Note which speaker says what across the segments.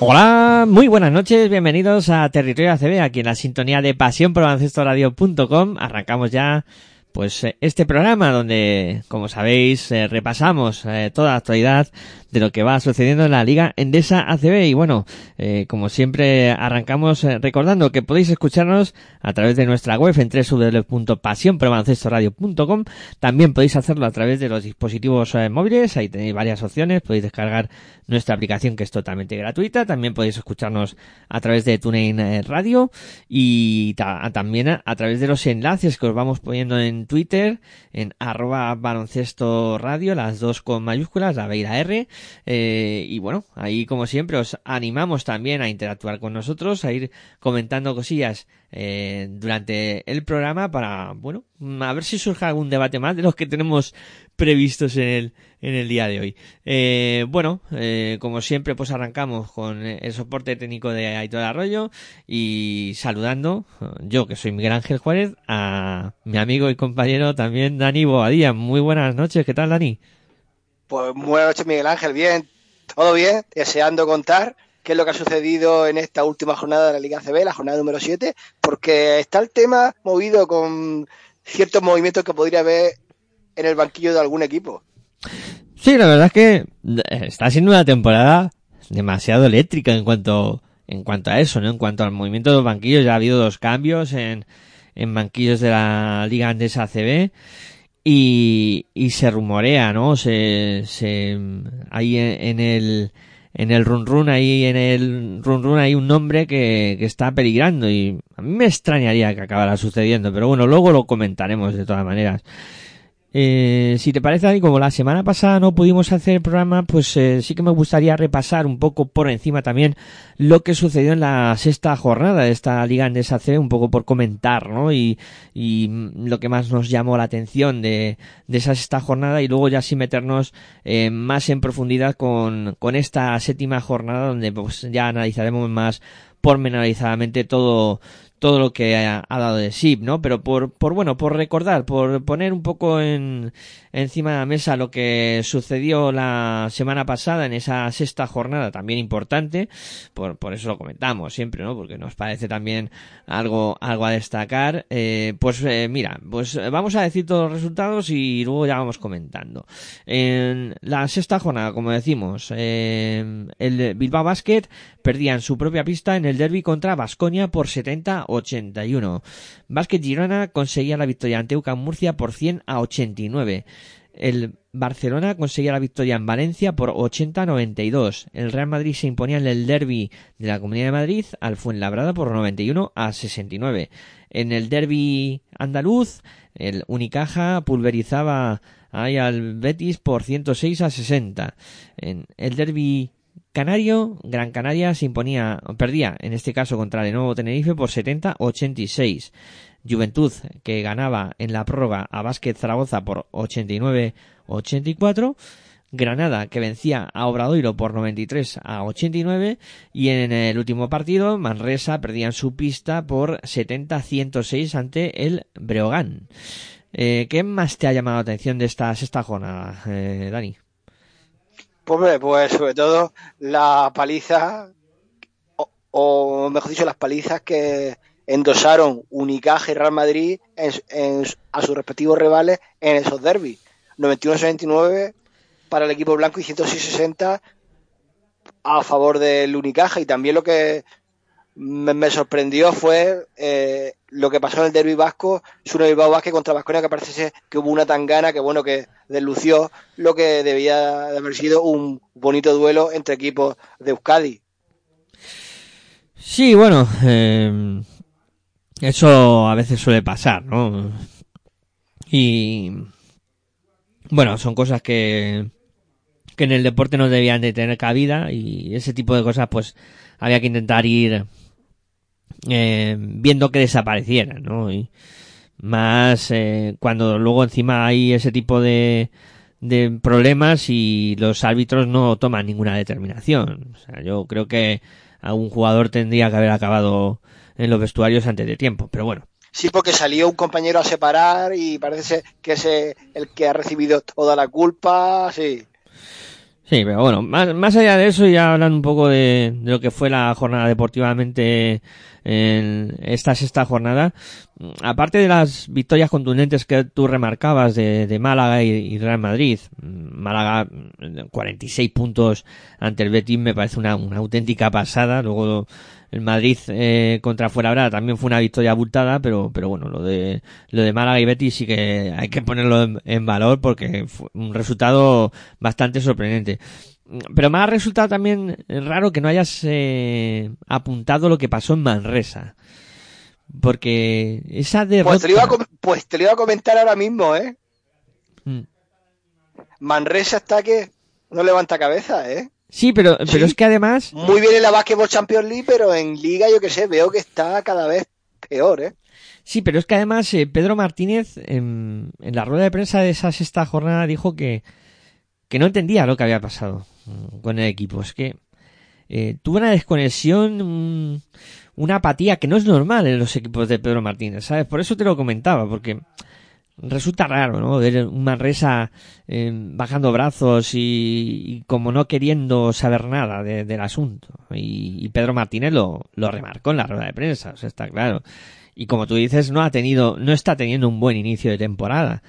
Speaker 1: Hola, muy buenas noches, bienvenidos a Territorio ACB, aquí en la sintonía de Pasión por. Arrancamos ya pues eh, este programa donde, como sabéis, eh, repasamos eh, toda la actualidad de lo que va sucediendo en la Liga Endesa ACB y bueno, eh, como siempre arrancamos recordando que podéis escucharnos a través de nuestra web en www.pasionprobaloncestoradio.com también podéis hacerlo a través de los dispositivos móviles, ahí tenéis varias opciones, podéis descargar nuestra aplicación que es totalmente gratuita, también podéis escucharnos a través de TuneIn eh, Radio y ta- también a, a través de los enlaces que os vamos poniendo en Twitter, en arroba baloncesto radio, las dos con mayúsculas, la B y la R, eh, y bueno, ahí como siempre os animamos también a interactuar con nosotros, a ir comentando cosillas eh, durante el programa para, bueno, a ver si surge algún debate más de los que tenemos previstos en el, en el día de hoy. Eh, bueno, eh, como siempre, pues arrancamos con el soporte técnico de Aitor Arroyo y saludando, yo que soy Miguel Ángel Juárez, a mi amigo y compañero también Dani Boadía. Muy buenas noches, ¿qué tal Dani?
Speaker 2: Pues buenas noches, Miguel Ángel. Bien, todo bien. Deseando contar qué es lo que ha sucedido en esta última jornada de la Liga CB, la jornada número 7, porque está el tema movido con ciertos movimientos que podría haber en el banquillo de algún equipo.
Speaker 1: Sí, la verdad es que eh, está siendo una temporada demasiado eléctrica en cuanto en cuanto a eso, ¿no? En cuanto al movimiento de los banquillos, ya ha habido dos cambios en, en banquillos de la Liga Andesa ACB y, y se rumorea, ¿no? Se, se, ahí en, en el, en el run run, ahí en el run run hay un nombre que, que está peligrando y a mí me extrañaría que acabara sucediendo, pero bueno, luego lo comentaremos de todas maneras. Eh, si te parece, Dani, como la semana pasada no pudimos hacer el programa, pues eh, sí que me gustaría repasar un poco por encima también lo que sucedió en la sexta jornada de esta Liga Andesa C, un poco por comentar, ¿no? Y, y lo que más nos llamó la atención de, de esa sexta jornada y luego ya sí meternos eh, más en profundidad con, con esta séptima jornada donde pues ya analizaremos más pormenorizadamente todo todo lo que ha, dado de SIP, ¿no? Pero por, por bueno, por recordar, por poner un poco en, encima de la mesa lo que sucedió la semana pasada en esa sexta jornada, también importante, por, eso lo comentamos siempre, ¿no? Porque nos parece también algo, algo a destacar. Eh, pues eh, mira, pues vamos a decir todos los resultados y luego ya vamos comentando. En la sexta jornada, como decimos, eh, el Bilbao Basket perdía en su propia pista en el derby contra Basconia por 70-81. Basket Girona conseguía la victoria ante UCAM Murcia por 100 a 89. El Barcelona conseguía la victoria en Valencia por 80-92. El Real Madrid se imponía en el derby de la Comunidad de Madrid al Fuenlabrada por 91 a 69. En el derby andaluz, el Unicaja pulverizaba ahí al Betis por 106 a 60. En el derby Canario, Gran Canaria se imponía, perdía en este caso contra el nuevo Tenerife por 70-86. Juventud que ganaba en la prórroga a Básquet Zaragoza por 89-84. Granada que vencía a Obradoiro por 93 a 89 y en el último partido Manresa perdía en su pista por 70 a 106 ante el Breogán. Eh, ¿Qué más te ha llamado la atención de esta sexta jornada, eh, Dani?
Speaker 2: Pues, pues sobre todo la paliza, o, mejor dicho, las palizas que endosaron Unicaja y Real Madrid a sus respectivos rivales en esos derbis. 91-69 para el equipo blanco y 160 a favor del Unicaja. Y también lo que me, sorprendió fue eh, lo que pasó en el derby vasco, Suro Bilbao Vázquez contra Vasconia, que parece que hubo una tangana que bueno que deslució lo que debía de haber sido un bonito duelo entre equipos de Euskadi.
Speaker 1: Sí, bueno, eh, eso a veces suele pasar, ¿no? Y bueno, son cosas que que en el deporte no debían de tener cabida y ese tipo de cosas pues había que intentar ir eh, viendo que desaparecieran, ¿no? Y más eh, cuando luego encima hay ese tipo de, de problemas y los árbitros no toman ninguna determinación. O sea, yo creo que algún jugador tendría que haber acabado en los vestuarios antes de tiempo, pero bueno.
Speaker 2: Sí, porque salió un compañero a separar y parece que es el que ha recibido toda la culpa, sí.
Speaker 1: Sí, pero bueno, más, más allá de eso, ya hablando un poco de, de lo que fue la jornada deportivamente en esta sexta jornada, aparte de las victorias contundentes que tú remarcabas de, de Málaga y, Real Madrid, Málaga 46 puntos ante el Betis me parece una, una auténtica pasada, luego el Madrid eh, contra Fuenlabrada también fue una victoria abultada, pero, pero bueno, lo de, lo de Málaga y Betis sí que hay que ponerlo en, en valor porque fue un resultado bastante sorprendente. Pero me ha resultado también raro que no hayas eh, apuntado lo que pasó en Manresa. Porque esa derrota...
Speaker 2: Pues te, lo iba a, pues te lo iba a comentar ahora mismo, ¿eh? Mm. Manresa está que no levanta cabeza, ¿eh?
Speaker 1: Sí, pero, sí. pero es que además...
Speaker 2: Muy bien en la Basketball Champions League, pero en Liga, yo que sé, veo que está cada vez peor, ¿eh?
Speaker 1: Sí, pero es que además eh, Pedro Martínez en, en, la rueda de prensa de esa sexta jornada dijo que, que no entendía lo que había pasado con el equipo. Es que eh, tuvo una desconexión, un, una apatía que no es normal en los equipos de Pedro Martínez, ¿sabes? Por eso te lo comentaba, porque resulta raro, ¿no? Ver un Manresa eh, bajando brazos y, como no queriendo saber nada de, del asunto. Y, Pedro Martínez lo, lo remarcó en la rueda de prensa, está claro. Y como tú dices, no ha tenido, no está teniendo un buen inicio de temporada.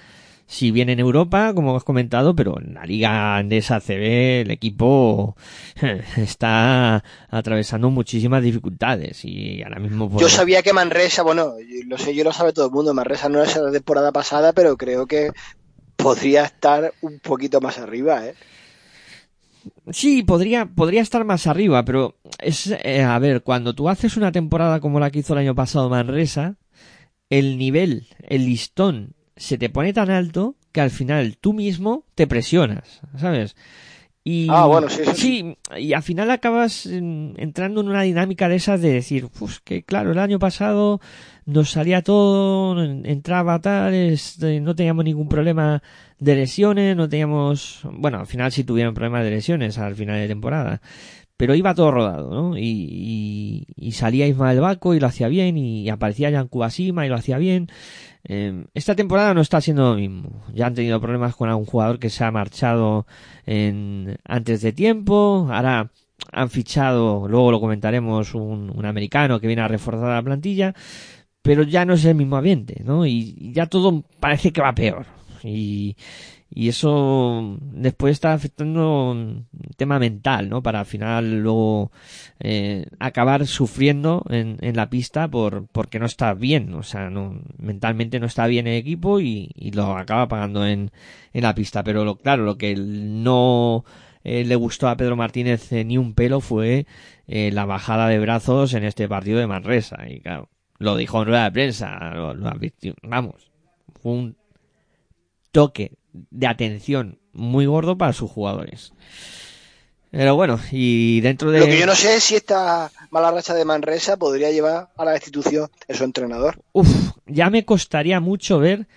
Speaker 1: Si bien en Europa, como has comentado, pero en la Liga Andesa CB el equipo está atravesando muchísimas dificultades y ahora mismo...
Speaker 2: Pues... Yo sabía que Manresa, bueno, lo sé, yo lo sabe todo el mundo, Manresa no es la temporada pasada, pero creo que podría estar un poquito más arriba, ¿eh?
Speaker 1: Sí, podría, podría estar más arriba, pero es, eh, a ver, cuando tú haces una temporada como la que hizo el año pasado Manresa, el nivel, el listón se te pone tan alto que al final tú mismo te presionas, ¿sabes? Y,
Speaker 2: ah, bueno, sí, sí,
Speaker 1: sí. y al final acabas entrando en una dinámica de esas de decir, pues que claro, el año pasado nos salía todo, entraba tal, este, no teníamos ningún problema de lesiones, no teníamos, bueno, al final sí tuvieron problemas de lesiones al final de temporada, pero iba todo rodado, ¿no? Y, y, y salía Ismael Baco y lo hacía bien, y, aparecía Jan Kubasima y lo hacía bien. Eh, esta temporada no está siendo lo mismo. Ya han tenido problemas con algún jugador que se ha marchado en, antes de tiempo. Ahora han fichado, luego lo comentaremos, un, un americano que viene a reforzar la plantilla. Pero ya no es el mismo ambiente, ¿no? Y, y ya todo parece que va peor. Y, y eso después está afectando un tema mental, ¿no? Para al final luego eh, acabar sufriendo en, en, la pista por porque no está bien, o sea, no mentalmente no está bien el equipo y, y lo acaba pagando en, en la pista. Pero lo, claro, lo que no eh, le gustó a Pedro Martínez eh, ni un pelo fue eh, la bajada de brazos en este partido de Manresa. Y claro, lo dijo en rueda de prensa, lo, lo vamos, fue un toque de atención muy gordo para sus jugadores. Pero bueno, y dentro de...
Speaker 2: Lo que yo no sé es si esta mala racha de Manresa podría llevar a la destitución de su entrenador.
Speaker 1: Uf, ya me costaría mucho ver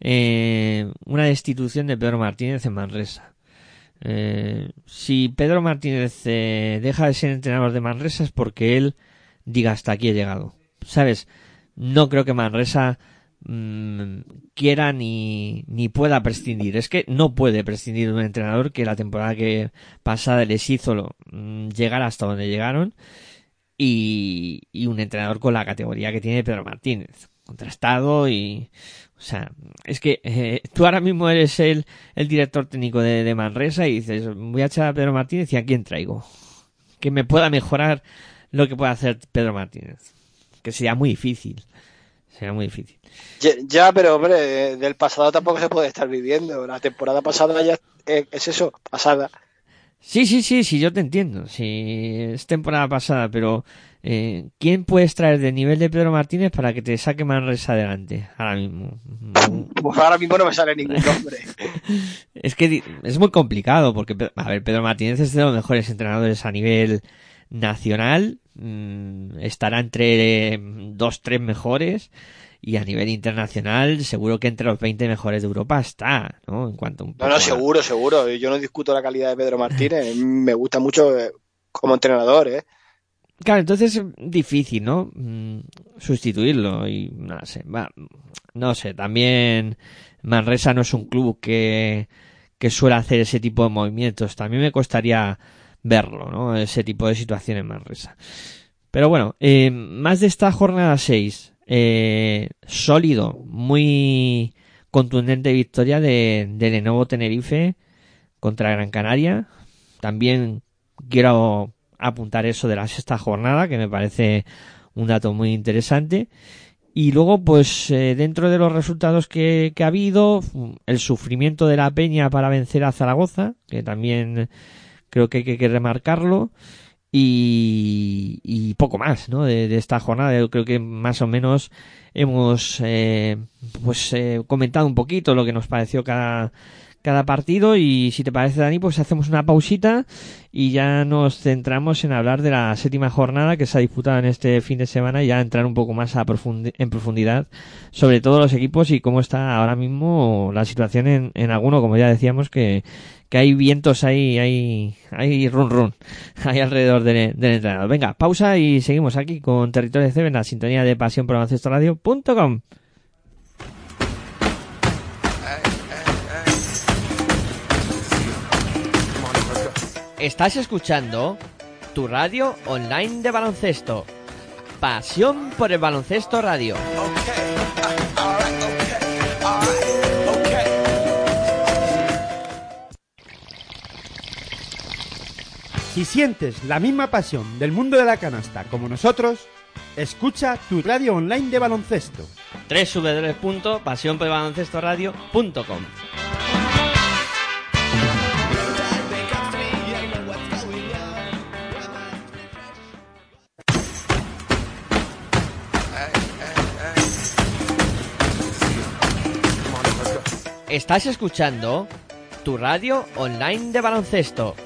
Speaker 1: eh, una destitución de Pedro Martínez en Manresa. Eh, si Pedro Martínez eh, deja de ser entrenador de Manresa es porque él diga hasta aquí he llegado. ¿Sabes? No creo que Manresa mm, quiera ni, ni pueda prescindir. Es que no puede prescindir de un entrenador que la temporada que pasada les hizo mm, llegar hasta donde llegaron y, y un entrenador con la categoría que tiene Pedro Martínez. Contrastado y o sea, es que eh, tú ahora mismo eres el, el director técnico de, de, Manresa y dices, voy a echar a Pedro Martínez y a quién traigo. Que me pueda mejorar lo que pueda hacer Pedro Martínez. Que sería muy difícil. Sería muy difícil.
Speaker 2: Ya, ya, pero hombre, del pasado tampoco se puede estar viviendo. La temporada pasada ya es eso, pasada.
Speaker 1: Sí, sí, sí, sí, yo te entiendo. Sí, es temporada pasada, pero eh, ¿quién puedes traer de nivel de Pedro Martínez para que te saque Manresa adelante ahora mismo?
Speaker 2: Pues ahora mismo no me sale ningún nombre.
Speaker 1: es que es muy complicado porque, a ver, Pedro Martínez es de los mejores entrenadores a nivel nacional, mmm, estará entre dos, tres mejores y a nivel internacional seguro que entre los 20 mejores de Europa está, ¿no? En cuanto a un
Speaker 2: No, no, seguro, seguro. Yo no discuto la calidad de Pedro Martínez. Me gusta mucho eh, como entrenador, ¿eh?
Speaker 1: Claro, entonces es difícil, ¿no? Sustituirlo y no sé, va, no sé, también Manresa no es un club que, que suele hacer ese tipo de movimientos. También me costaría verlo, ¿no? Ese tipo de situaciones en Manresa. Pero bueno, eh, más de esta jornada 6, eh, sólido, muy contundente victoria de, de Lenovo Tenerife contra Gran Canaria. También quiero apuntar eso de la sexta jornada, que me parece un dato muy interesante. Y luego, pues, eh, dentro de los resultados que, que, ha habido, el sufrimiento de la Peña para vencer a Zaragoza, que también creo que hay que remarcarlo. Y, y poco más, ¿no? De, esta jornada. Yo creo que más o menos hemos, eh, pues, eh, comentado un poquito lo que nos pareció cada, cada partido y si te parece Dani pues hacemos una pausita y ya nos centramos en hablar de la séptima jornada que se ha disputado en este fin de semana y ya entrar un poco más a en profundidad sobre todos los equipos y cómo está ahora mismo la situación en, en alguno como ya decíamos que, que hay vientos ahí, hay, hay run run, ahí alrededor del, del entrenador. Venga, pausa y seguimos aquí con Territorio CB en la sintonía de pasión por radio.com. Estás escuchando tu radio online de baloncesto. Pasión por el baloncesto radio.
Speaker 3: Si sientes la misma pasión del mundo de la canasta como nosotros, escucha tu radio online de baloncesto.
Speaker 1: www.pasionporbaloncestoradio.com Estás escuchando tu radio online de baloncesto.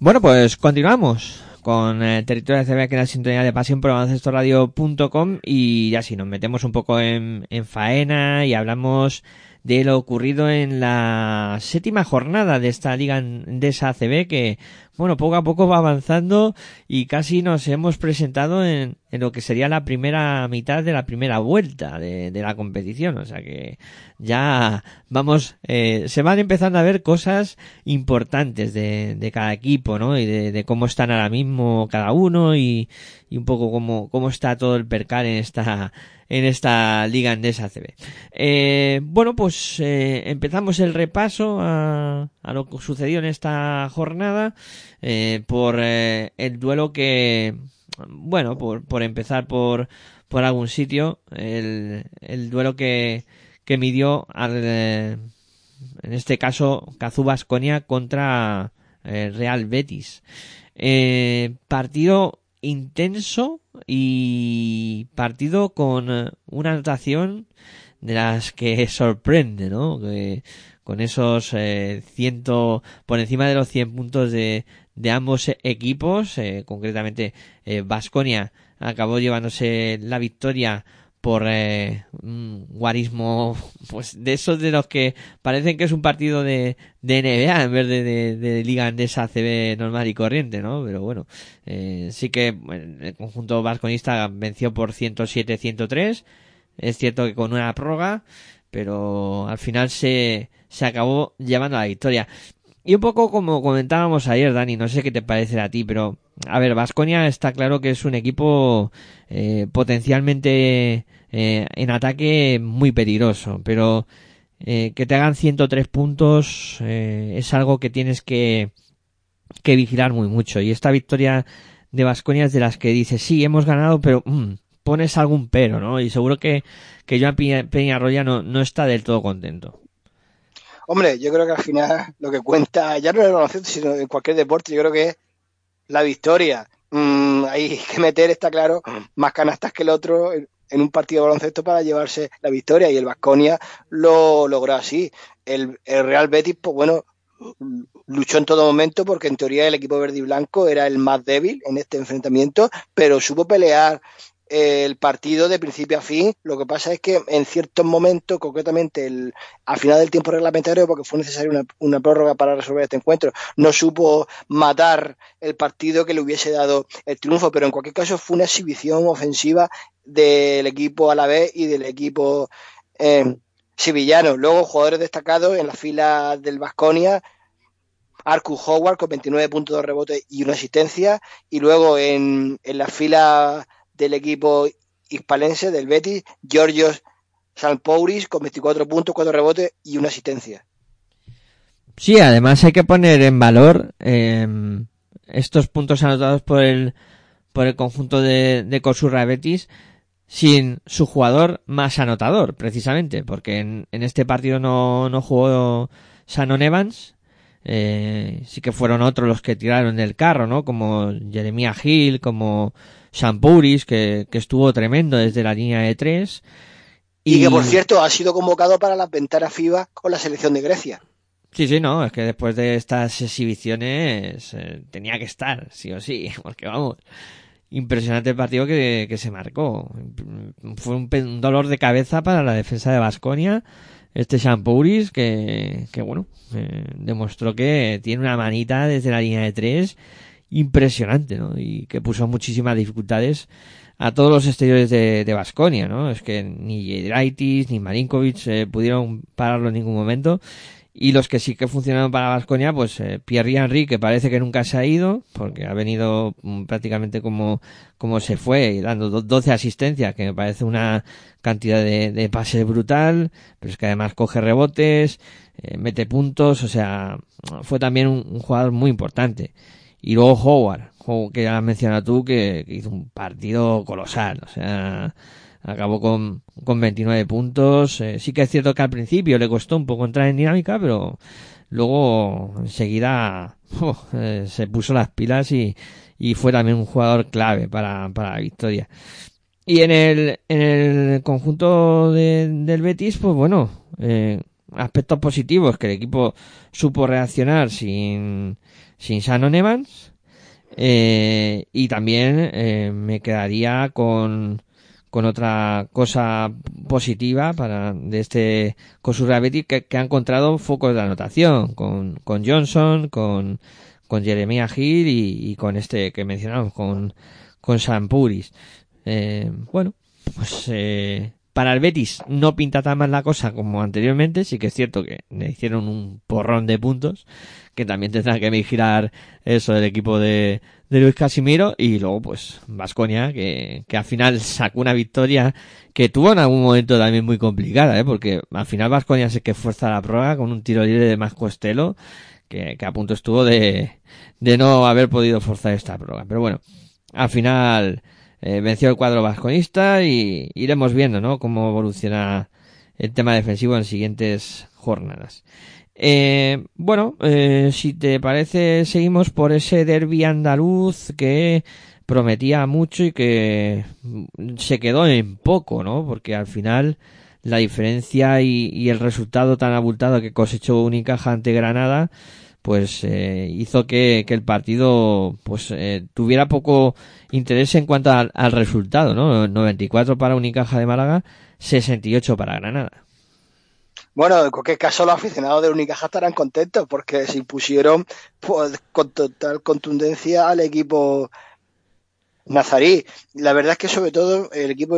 Speaker 1: Bueno, pues continuamos con eh, Territorio de CB aquí en la sintonía de pasión por radio.com y ya si nos metemos un poco en faena y hablamos de lo ocurrido en la séptima jornada de esta liga de esa ACB que bueno, poco a poco va avanzando y casi nos hemos presentado en, en lo que sería la primera mitad de la primera vuelta de, de la competición. O sea que ya vamos, eh, se van empezando a ver cosas importantes de, de cada equipo, ¿no? Y de, de, cómo están ahora mismo cada uno y, y un poco cómo, cómo está todo el percal en esta, en esta liga andesa CB. Eh, bueno, pues eh, empezamos el repaso a, a, lo que sucedió en esta jornada eh, por eh, el duelo que, bueno, por, por empezar por, por algún sitio, el, el duelo que, que midió al, en este caso, Cazú Basconia contra Real Betis. partido intenso y partido con eh, una anotación de las que sorprende, ¿no? Que con esos eh, ciento por encima de los 100 puntos de, de ambos equipos, eh, concretamente Vasconia acabó llevándose la victoria por eh, un guarismo pues de esos de los que parecen que es un partido de, de NBA en vez de, de, de liga andesa CB normal y corriente no pero bueno eh, sí que el conjunto vasconista venció por 107-103 es cierto que con una prórroga pero al final se se acabó llevando a la victoria. Y un poco como comentábamos ayer, Dani, no sé qué te parece a ti, pero a ver, Vasconia está claro que es un equipo eh, potencialmente eh, en ataque muy peligroso, pero eh, que te hagan 103 puntos eh, es algo que tienes que, que vigilar muy mucho. Y esta victoria de Vasconia es de las que dices, sí, hemos ganado, pero mm, pones algún pero, ¿no? Y seguro que, que Joan Peñarroya no, no está del todo contento.
Speaker 2: Hombre, yo creo que al final lo que cuenta, ya no en el baloncesto, sino en cualquier deporte, yo creo que es la victoria. Mm, hay que meter, está claro, más canastas que el otro en, un partido de baloncesto para llevarse la victoria y el Vasconia lo logró así. El, el, Real Betis, pues bueno, luchó en todo momento porque en teoría el equipo verde y blanco era el más débil en este enfrentamiento, pero supo pelear el partido de principio a fin. Lo que pasa es que en ciertos momentos, concretamente el, al final del tiempo reglamentario, porque fue necesaria una, prórroga para resolver este encuentro, no supo matar el partido que le hubiese dado el triunfo, pero en cualquier caso fue una exhibición ofensiva del equipo a la vez y del equipo eh, sevillano. Luego, jugadores destacados en la fila del Vasconia. Arcu Howard con 29 puntos de rebote y una asistencia. Y luego en, en la fila del equipo hispalense, del Betis, Georgios Salpouris con 24 puntos, 4 rebotes y una asistencia.
Speaker 1: Sí, además hay que poner en valor eh, estos puntos anotados por el, por el conjunto de, de Betis sin su jugador más anotador, precisamente, porque en, en este partido no, no jugó Shannon Evans, eh, sí que fueron otros los que tiraron del carro, ¿no? Como Jeremia Hill, como Shampouris, que, que estuvo tremendo desde la línea de tres.
Speaker 2: Y... y... que, por cierto, ha sido convocado para las ventanas FIBA con la selección de Grecia.
Speaker 1: Sí, sí, no, es que después de estas exhibiciones eh, tenía que estar, sí o sí, porque vamos, impresionante el partido que, que se marcó. Fue un, un, dolor de cabeza para la defensa de Basconia. Este Shampouris que, que bueno, eh, demostró que tiene una manita desde la línea de tres impresionante, ¿no? Y que puso muchísimas dificultades a todos los exteriores de Basconia, ¿no? Es que ni Jedraitis ni Marinkovic eh, pudieron pararlo en ningún momento. Y los que sí que funcionaron para Vasconia, pues eh, Pierre Henry, que parece que nunca se ha ido, porque ha venido mm, prácticamente como, como se fue, dando 12 asistencias, que me parece una cantidad de, de pases brutal, pero es que además coge rebotes, eh, mete puntos, o sea, fue también un, jugador muy importante. Y luego Howard, que ya has mencionado tú, que, hizo un partido colosal, o sea, acabó con, con 29 puntos. Eh, sí que es cierto que al principio le costó un poco entrar en dinámica, pero luego enseguida eh, se puso las pilas y, y fue también un jugador clave para, para la victoria. Y en el, en el conjunto de, del Betis, pues bueno, eh, aspectos positivos, que el equipo supo reaccionar sin, sin Shannon Evans. Eh, y también eh, me quedaría con, con otra cosa positiva para de este Kosura Betty que, que, ha encontrado focos de anotación con, con Johnson, con, con Jeremiah Hill y, y, con este que mencionamos, con, con Sampuris. Eh, bueno, pues eh, para el Betis no pinta tan mal la cosa como anteriormente, sí que es cierto que le hicieron un porrón de puntos, que también tendrá que vigilar eso del equipo de, de Luis Casimiro, y luego pues Vasconia, que, que al final sacó una victoria que tuvo en algún momento también muy complicada, ¿eh? porque al final Vasconia se que fuerza la prueba con un tiro libre de más Costello, que, que a punto estuvo de, de no haber podido forzar esta prueba. Pero bueno, al final eh, venció el cuadro vasconista y iremos viendo, ¿no? Cómo evoluciona el tema defensivo en siguientes jornadas. Eh, bueno, eh, si te parece, seguimos por ese derby andaluz que prometía mucho y que se quedó en poco, ¿no? Porque al final la diferencia y, y el resultado tan abultado que cosechó Unicaja ante Granada, pues eh, hizo que, el partido pues eh, tuviera poco interés en cuanto al, al, resultado, ¿no? 94 para Unicaja de Málaga, 68 para Granada.
Speaker 2: Bueno, en cualquier caso los aficionados de Unicaja estarán contentos porque se impusieron pues, con total contundencia al equipo nazarí. La verdad es que sobre todo el equipo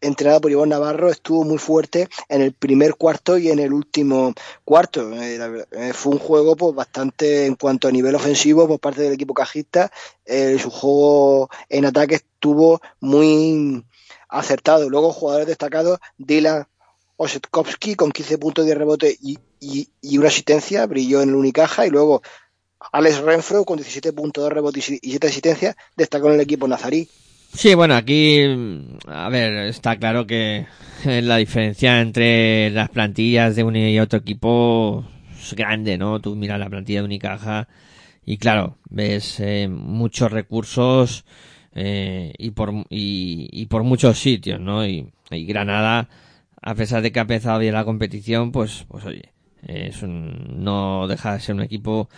Speaker 2: entrenado por Iván Navarro, estuvo muy fuerte en el primer cuarto y en el último cuarto. Eh, fue un juego pues, bastante en cuanto a nivel ofensivo por parte del equipo cajista. Eh, su juego en ataque estuvo muy acertado. Luego jugadores destacados, Dylan Osetkowski con 15 puntos de rebote y, y, y, una asistencia, brilló en el Unicaja y luego Alex Renfro con 17 puntos de rebote y 7 asistencias destacó en el equipo nazarí.
Speaker 1: Sí, bueno, aquí, a ver, está claro que la diferencia entre las plantillas de un y otro equipo es grande, ¿no? Tú miras la plantilla de Unicaja y claro, ves eh, muchos recursos eh, y por y, y, por muchos sitios, ¿no? Y, y, Granada, a pesar de que ha empezado bien la competición, pues, pues oye, es un, no deja de ser un equipo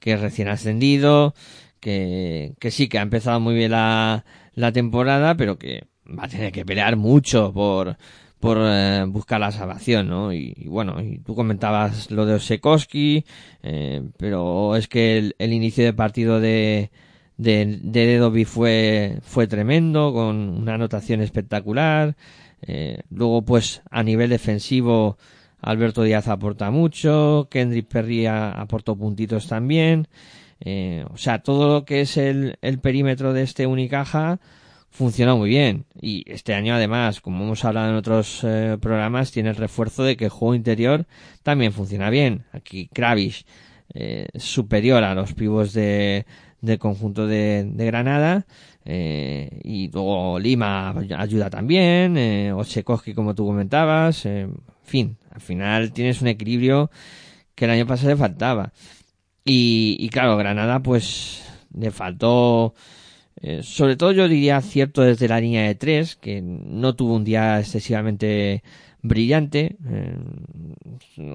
Speaker 1: que es recién ascendido, que, que sí que ha empezado muy bien la la temporada, pero que va a tener que pelear mucho por, por eh, buscar la salvación, ¿no? Y, bueno, y tú comentabas lo de Osekoski, eh, pero es que el, el, inicio de partido de, de, de Dedovi fue, fue tremendo, con una anotación espectacular. Eh, luego, pues, a nivel defensivo, Alberto Díaz aporta mucho, Kendrick Perry aportó puntitos también. Eh, o sea, todo lo que es el, el perímetro de este Unicaja funciona muy bien. Y este año, además, como hemos hablado en otros eh, programas, tiene el refuerzo de que el juego interior también funciona bien. Aquí Kravish eh, superior a los pibos de, del conjunto de, de Granada. Eh, y luego Lima ayuda también. Eh, Osekoski, como tú comentabas. Eh, en fin, al final tienes un equilibrio que el año pasado le faltaba. Y, y claro, Granada pues le faltó, eh, sobre todo yo diría cierto desde la línea de tres, que no tuvo un día excesivamente brillante. Eh,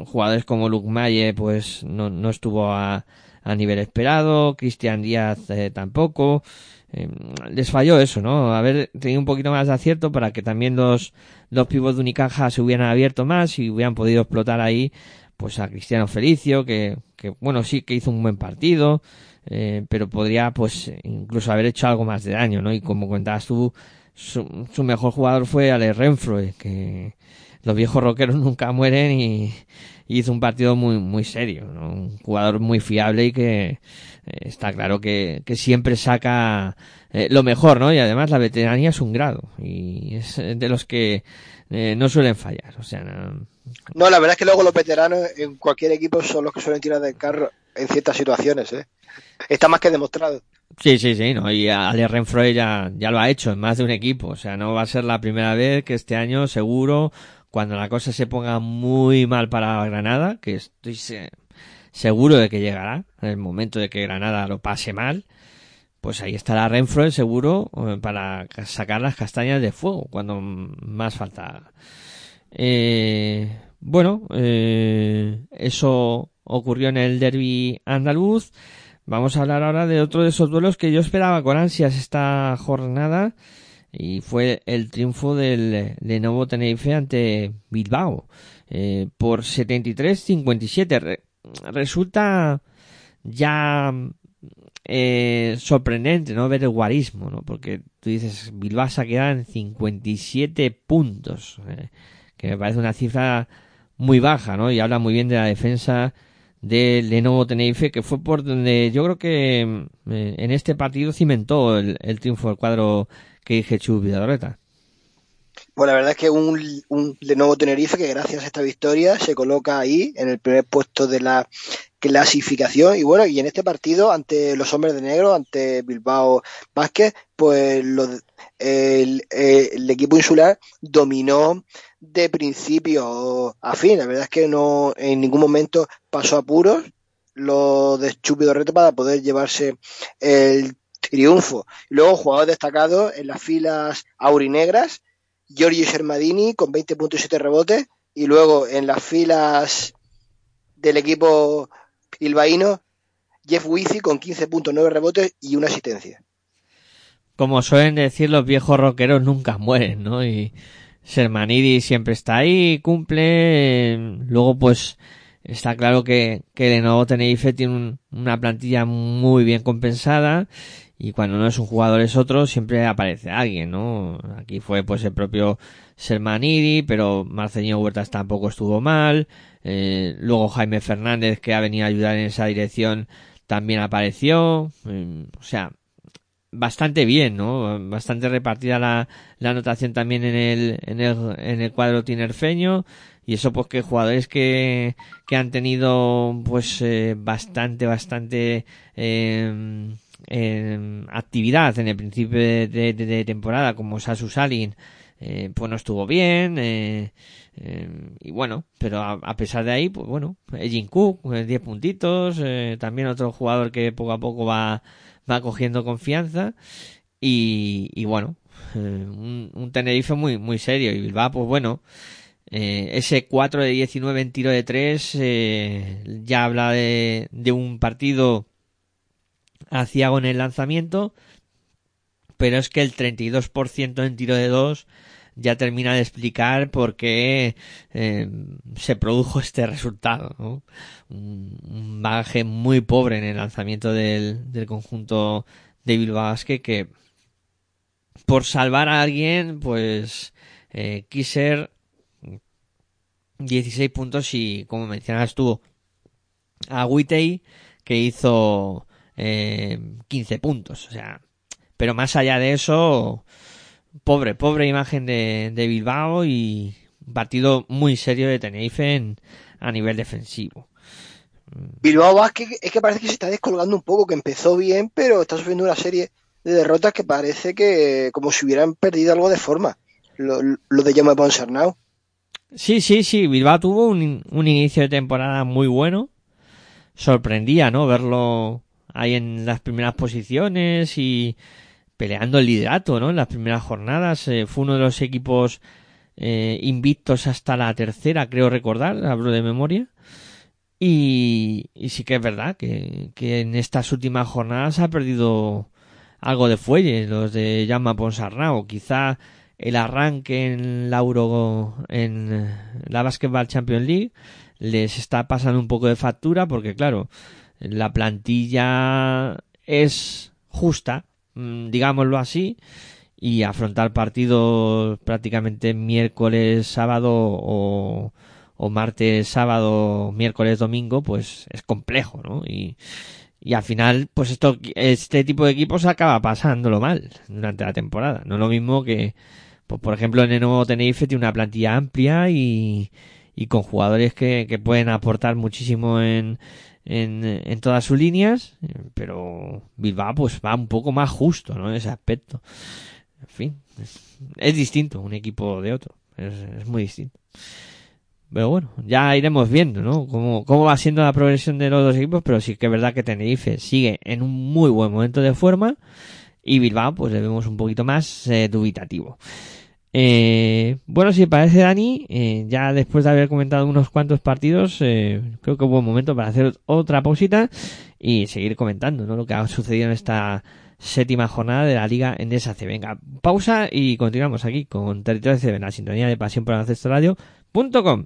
Speaker 1: jugadores como Luke Maye pues no, no estuvo a, a nivel esperado, Cristian Díaz eh, tampoco. Eh, les falló eso, ¿no? Haber tenido un poquito más de acierto para que también los, los pibos de Unicaja se hubieran abierto más y hubieran podido explotar ahí pues a Cristiano Felicio, que, que bueno, sí que hizo un buen partido, eh, pero podría pues incluso haber hecho algo más de daño, ¿no? Y como comentabas tú, su, su mejor jugador fue Ale Renfroe, que los viejos rockeros nunca mueren y, y, hizo un partido muy, muy serio, ¿no? Un jugador muy fiable y que eh, está claro que, que siempre saca eh, lo mejor, ¿no? Y además la veteranía es un grado y es de los que eh, no suelen fallar, o sea, no,
Speaker 2: la verdad es que luego los veteranos en cualquier equipo son los que suelen tirar del carro en ciertas situaciones, ¿eh? Está más que demostrado.
Speaker 1: Sí, sí, sí, no, y Ale Renfroy ya, lo ha hecho en más de un equipo, o sea, no va a ser la primera vez que este año seguro, cuando la cosa se ponga muy mal para Granada, que estoy se seguro de que llegará, el momento de que Granada lo pase mal, pues ahí estará Renfroy seguro eh, para sacar las castañas de fuego cuando más falta. Eh, bueno, eh, eso ocurrió en el derby andaluz. vamos a hablar ahora de otro de esos duelos que yo esperaba con ansias esta jornada y fue el triunfo del Lenovo Tenerife ante Bilbao eh, por 73-57. resulta ya eh, sorprendente no ver el guarismo, ¿no? porque tú dices Bilbao se queda en 57 puntos, eh, que me parece una cifra muy baja, ¿no? Y habla muy bien de la defensa de Lenovo Tenerife, que fue por donde yo creo que eh, en este partido cimentó el, triunfo del cuadro que dije Chu Vidalreta.
Speaker 2: Pues la verdad es que un, un Lenovo Tenerife que gracias a esta victoria se coloca ahí en el primer puesto de la clasificación y bueno, y en este partido ante los hombres de negro, ante Bilbao Vázquez, pues el, el, equipo insular dominó de principio a fin. La verdad es que no en ningún momento pasó apuros lo de Chúpido Reto para poder llevarse el triunfo. Luego jugadores destacados en las filas aurinegras, Giorgio Sermadini con 20.7 rebotes y luego en las filas del equipo bilbaíno, Jeff Wizzy con 15.9 rebotes y una asistencia.
Speaker 1: Como suelen decir los viejos rockeros nunca mueren, ¿no? Y Sermanidi siempre está ahí, cumple. Luego, pues, está claro que, que de nuevo Tenerife tiene una plantilla muy bien compensada y cuando no es un jugador es otro, siempre aparece alguien, ¿no? Aquí fue pues el propio Sermanidi, pero Marceño Huertas tampoco estuvo mal. Eh, luego Jaime Fernández, que ha venido a ayudar en esa dirección, también apareció. Eh, o sea, bastante bien, ¿no? Bastante repartida la, la anotación también en el, en el, en el cuadro tinerfeño. Y eso pues que jugadores que, que han tenido pues eh, bastante, bastante eh, actividad en el principio de, de, temporada como Sasu Salin eh, pues no estuvo bien eh, y bueno pero a, pesar de ahí pues bueno Jin Cook 10 puntitos también otro jugador que poco a poco va va cogiendo confianza y, y bueno, eh, un, Tenerife muy, muy serio. Y Bilbao, pues bueno, eh, ese 4 de 19 en tiro de 3 eh, ya habla de, de un partido aciago en el lanzamiento, pero es que el 32% en tiro de 2 ya termina de explicar por qué eh, se produjo este resultado. ¿no? Un, bagaje muy pobre en el lanzamiento del, del conjunto de Bilbao que por salvar a alguien, pues eh, Kisser 16 puntos y como mencionabas tú a Witey que hizo eh, 15 puntos. O sea, pero más allá de eso, pobre, pobre imagen de, de Bilbao y un partido muy serio de Tenerife a nivel defensivo.
Speaker 2: Bilbao Vázquez es que parece que se está descolgando un poco, que empezó bien, pero está sufriendo una serie de derrotas que parece que como si hubieran perdido algo de forma. Lo, lo de Jaume Ponsarnau.
Speaker 1: Sí, sí, sí. Bilbao tuvo un, un, inicio de temporada muy bueno. Sorprendía, ¿no? Verlo ahí en las primeras posiciones y peleando el liderato, ¿no? En las primeras jornadas eh, fue uno de los equipos eh, invictos hasta la tercera, creo recordar, hablo de memoria. Y, sí que es verdad que, en estas últimas jornadas ha perdido algo de fuelle los de Llama Ponsarnau. Quizá el arranque en la Euro, en la Basketball Champions League les está pasando un poco de factura porque claro, la plantilla es justa, digámoslo así, y afrontar partidos prácticamente miércoles, sábado o, o martes, sábado, miércoles, domingo, pues es complejo, ¿no? Y, y al final, pues esto, este tipo de equipos acaba pasándolo mal durante la temporada. No lo mismo que, pues por ejemplo, en el nuevo Tenerife tiene una plantilla amplia y, y con jugadores que, que pueden aportar muchísimo en, en, en todas sus líneas, pero Bilbao pues va un poco más justo, ¿no? En ese aspecto. En fin, es, distinto un equipo de otro, es, muy distinto. Pero bueno, ya iremos viendo, ¿no? Cómo, cómo va siendo la progresión de los dos equipos, pero sí que es verdad que Tenerife sigue en un muy buen momento de forma y Bilbao pues le vemos un poquito más eh, dubitativo. Eh, bueno, si parece Dani, eh, ya después de haber comentado unos cuantos partidos, eh, creo que hubo un momento para hacer otra pausita y seguir comentando, ¿no? Lo que ha sucedido en esta séptima jornada de la Liga en C. Venga, pausa y continuamos aquí con Territorio CB, la sintonía de pasión por el radio.com.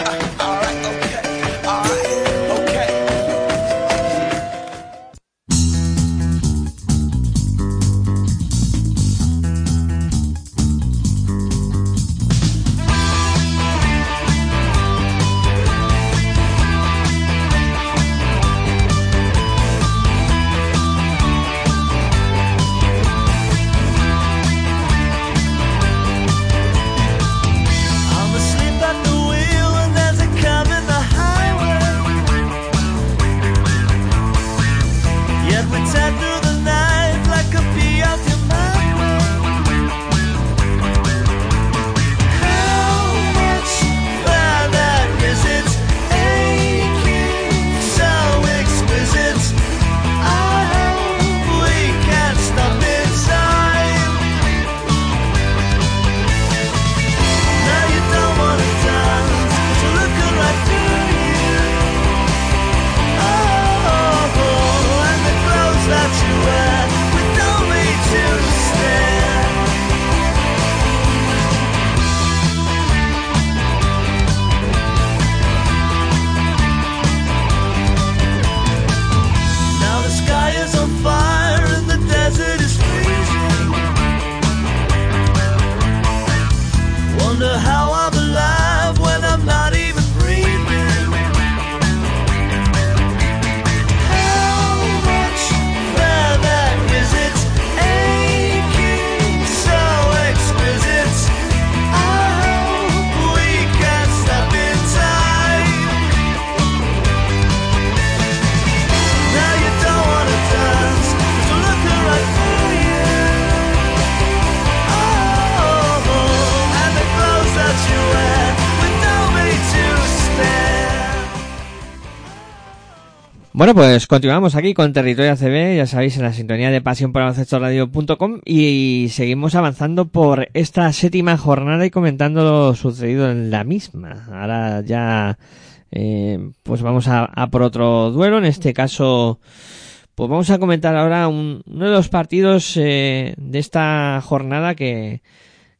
Speaker 1: Bueno, pues continuamos aquí con Territorio ACB, ya sabéis, en la sintonía de pasión por radio.com y seguimos avanzando por esta séptima jornada y comentando lo sucedido en la misma. Ahora ya, eh, pues vamos a, a por otro duelo, en este caso, pues vamos a comentar ahora un- uno de los partidos eh, de esta jornada que,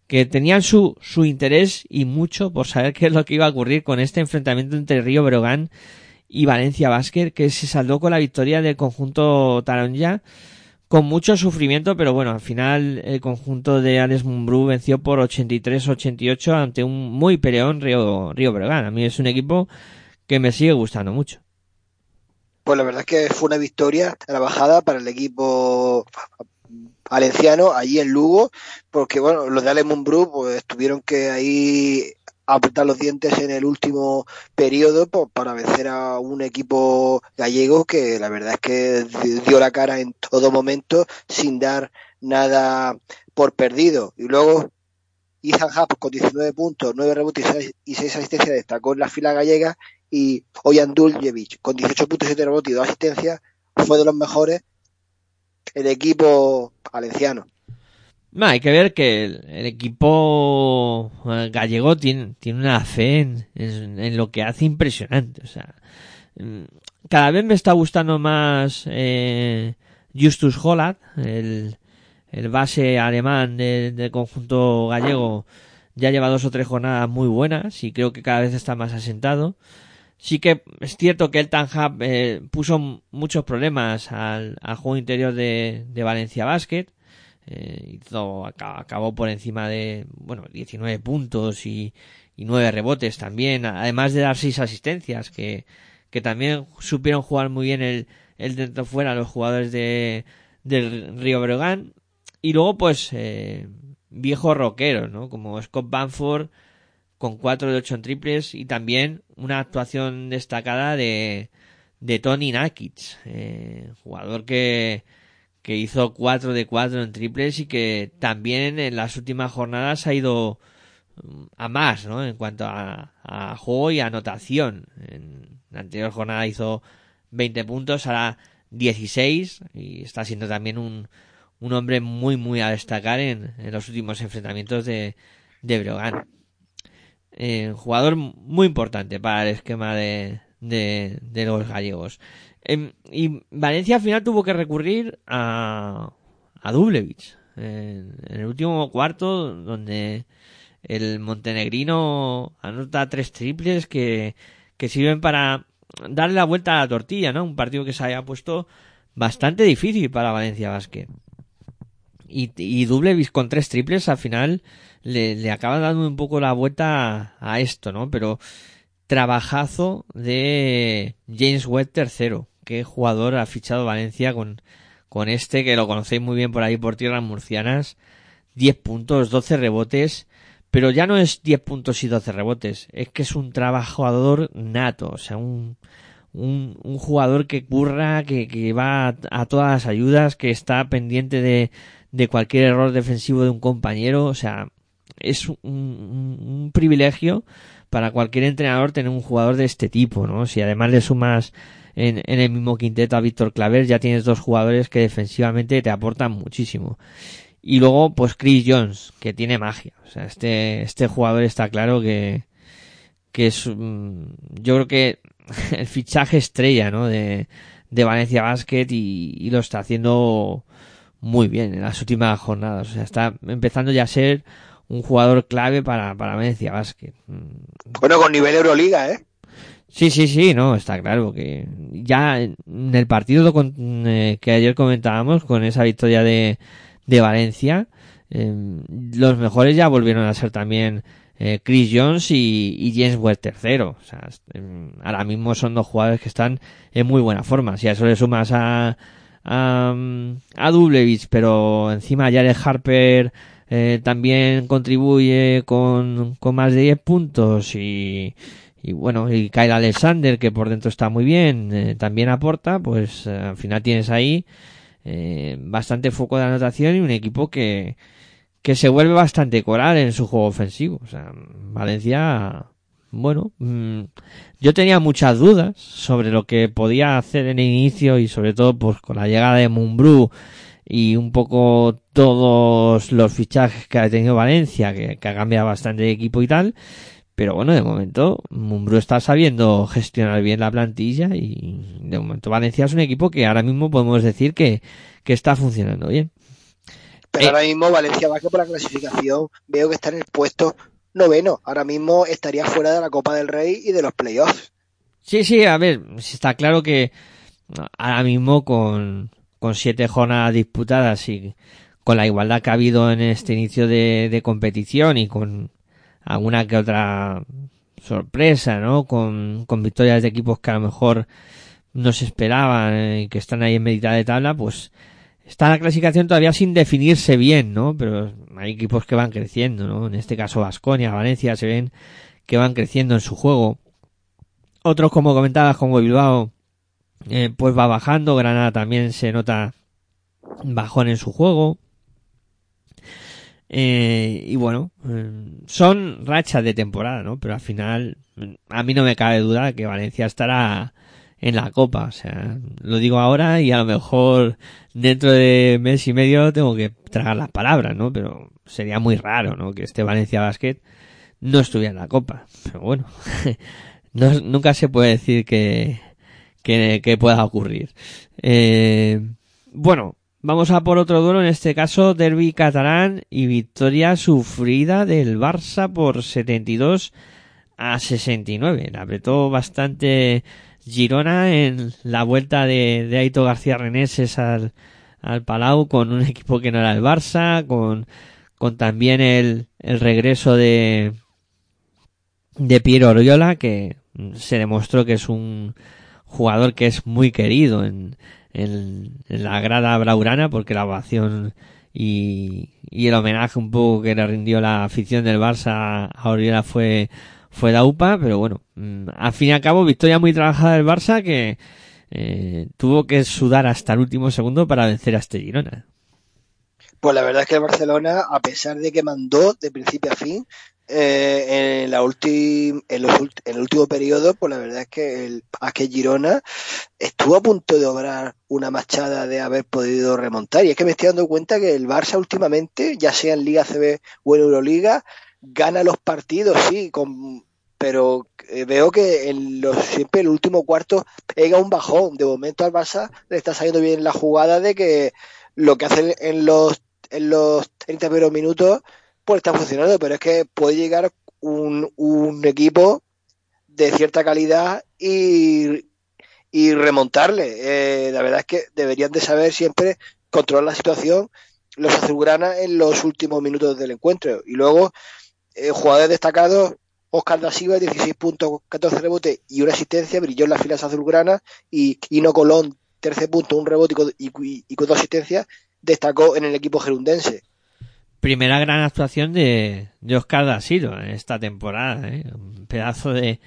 Speaker 1: que tenían su, su interés y mucho por saber qué es lo que iba a ocurrir con este enfrentamiento entre Río Brogan y Valencia Basket, que se saldó con la victoria del conjunto Taronja, con mucho sufrimiento, pero bueno, al final el conjunto de Alex Mumbrú venció por 83-88 ante un muy peleón Río, Río Bregan. A mí es un equipo que me sigue gustando mucho.
Speaker 2: Pues la verdad es que fue una victoria trabajada para el equipo valenciano allí en Lugo, porque bueno, los de Ale Mumbrú pues tuvieron que ahí apretar los dientes en el último periodo para vencer a un equipo gallego que la verdad es que dio la cara en todo momento sin dar nada por perdido. Y luego Ethan Happ con 19 puntos, 9 rebotes y seis- y 6 asistencias destacó en la fila gallega y Ojan Duljevic con 18 puntos, 7 rebotes y 2 asistencias fue de los mejores el equipo valenciano.
Speaker 1: Hay que ver que el, equipo eh, gallego tiene, tiene una fe en, en- lo que hace impresionante. O sea, mm, cada vez me está gustando más eh, Justus Holland, el, el base alemán de- del conjunto gallego. Ya lleva dos o tres jornadas muy buenas y creo que cada vez está más asentado. Sí que es cierto que el Tanhab eh, puso muchos problemas al, al juego interior de, de Valencia Basket. Eh, hizo, aca- acabó por encima de, bueno, 19 puntos y, y nueve rebotes también, además de dar seis asistencias, que, que también supieron jugar muy bien el, el dentro fuera los jugadores de, del Río Breogán. Y luego, pues, eh, viejos rockeros, ¿no? Como Scott Banford con 4 de 8 en triples y también una actuación destacada de, de Tony Nakic, eh, jugador que, que hizo 4 de 4 en triples y que también en las últimas jornadas ha ido mm, a más, ¿no? En cuanto a, a juego y anotación. En la anterior jornada hizo 20 puntos, ahora 16 y está siendo también un, un hombre muy, muy a destacar en, los últimos enfrentamientos de, de Brogan. Eh, jugador muy importante para el esquema de, de los gallegos. Em, y Valencia al final tuvo que recurrir a, a Dublevich en, el último cuarto, donde el montenegrino anota tres triples que, que sirven para darle la vuelta a la tortilla, ¿no? Un partido que se había puesto bastante difícil para Valencia Basket. Y, y con tres triples al final le, le acaba dando un poco la vuelta a, a esto, ¿no? Pero trabajazo de James Webb tercero. Qué jugador ha fichado Valencia con, con este, que lo conocéis muy bien por ahí por tierras murcianas. 10 puntos, 12 rebotes. Pero ya no es 10 puntos y 12 rebotes. Es que es un trabajador nato. O sea, un, un, jugador que curra, que, que va a, todas las ayudas, que está pendiente de, de cualquier error defensivo de un compañero. O sea, es un, un privilegio para cualquier entrenador tener un jugador de este tipo, ¿no? Si además le sumas en, en el mismo quinteto a Víctor Claver, ya tienes dos jugadores que defensivamente te aportan muchísimo. Y luego, pues Chris Jones, que tiene magia. O sea, este, este jugador está claro que, que es, mm, yo creo que el fichaje estrella, ¿no? De, de Valencia Basket y, y lo está haciendo muy bien en las últimas jornadas. O sea, está empezando ya a ser un jugador clave para, para Valencia Basket. Mm,
Speaker 2: Bueno, con nivel Euroliga, ¿eh?
Speaker 1: Sí, sí, sí, no, está claro que ya en el partido eh, que ayer comentábamos con esa victoria de, de Valencia, eh, los mejores ya volvieron a ser también eh, Chris Jones y, y James Webb tercero. O sea, em, ahora mismo son dos jugadores que están en muy buena forma. Si a eso le sumas a, a, mm, a Dublevich, pero encima Jared Harper eh, también contribuye con, con más de 10 puntos y, y bueno, y Kyle Alexander, que por dentro está muy bien, eh, también aporta, pues eh, al final tienes ahí eh, bastante foco de anotación y un equipo que, que se vuelve bastante coral en su juego ofensivo. O sea, Valencia, bueno, mm, yo tenía muchas dudas sobre lo que podía hacer en el inicio y sobre todo pues con la llegada de Mumbrú y un poco todos los fichajes que ha tenido Valencia, que, que ha cambiado bastante de equipo y tal. Pero bueno, de momento Mumbrú está sabiendo gestionar bien la plantilla y de momento Valencia es un equipo que ahora mismo podemos decir que, que está funcionando bien.
Speaker 2: Pero
Speaker 1: Eh.
Speaker 2: ahora mismo Valencia Basket por la clasificación veo que está en el puesto noveno. Ahora mismo estaría fuera de la Copa del Rey y de los playoffs.
Speaker 1: Sí, sí, a ver, está claro que ahora mismo con, con siete jornadas disputadas y con la igualdad que ha habido en este inicio de, de competición y con alguna que otra sorpresa, ¿no? Con, con victorias de equipos que a lo mejor no se esperaban eh, y que están ahí en mitad de tabla, pues está la clasificación todavía sin definirse bien, ¿no? Pero hay equipos que van creciendo, ¿no? En este caso Vasconia, Valencia se ven que van creciendo en su juego. Otros, como comentabas, como Bilbao, eh, pues va bajando. Granada también se nota bajón en su juego. Eh, y bueno, eh, son rachas de temporada, ¿no? Pero al final, a mí no me cabe duda que Valencia estará en la Copa. O sea, lo digo ahora y a lo mejor dentro de mes y medio tengo que tragar las palabras, ¿no? Pero sería muy raro, ¿no? Que este Valencia Basket no estuviera en la Copa. Pero bueno, no, nunca se puede decir que, que, que pueda ocurrir. Eh, bueno, vamos a por otro duelo, en este caso derby catalán y victoria sufrida del Barça por 72 a 69. Le apretó bastante Girona en la vuelta de, de Aito García Reneses al, al Palau con un equipo que no era el Barça, con, también el, regreso de, de Piero Oriola, que se demostró que es un jugador que es muy querido en, en, la grada braurana, porque la ovación y, y el homenaje un poco que le rindió la afición del Barça a Oriola fue, fue la UPA, pero bueno, mm, al fin y al cabo, victoria muy trabajada del Barça que eh, tuvo que sudar hasta el último segundo para vencer a este Girona.
Speaker 2: Pues la verdad es que el Barcelona, a pesar de que mandó de principio a fin, eh, en, la ulti- en, los en el último periodo, pues la verdad es que el aquel Girona estuvo a punto de obrar una machada de haber podido remontar. Y es que me estoy dando cuenta que el Barça últimamente, ya sea en Liga CB o en Euroliga, gana los partidos, sí, con, pero eh, veo que en los, siempre el último cuarto pega un bajón. De momento al Barça le está saliendo bien la jugada de que lo que hacen en los, en los 30 primeros minutos pues está funcionando, pero es que puede llegar un, un equipo de cierta calidad y, y remontarle. Eh, la verdad es que deberían de saber siempre controlar la situación los azulgrana en los últimos minutos del encuentro. Y luego, eh, jugadores destacados, Oscar da Silva, 16 puntos, 14 rebotes y una asistencia, brilló en las filas azulgranas y Ino Colón, 13 puntos, un rebote y, y- y con dos asistencias, destacó en el equipo gerundense.
Speaker 1: Primera gran actuación de, de Oscar da en esta temporada, ¿eh? un pedazo de,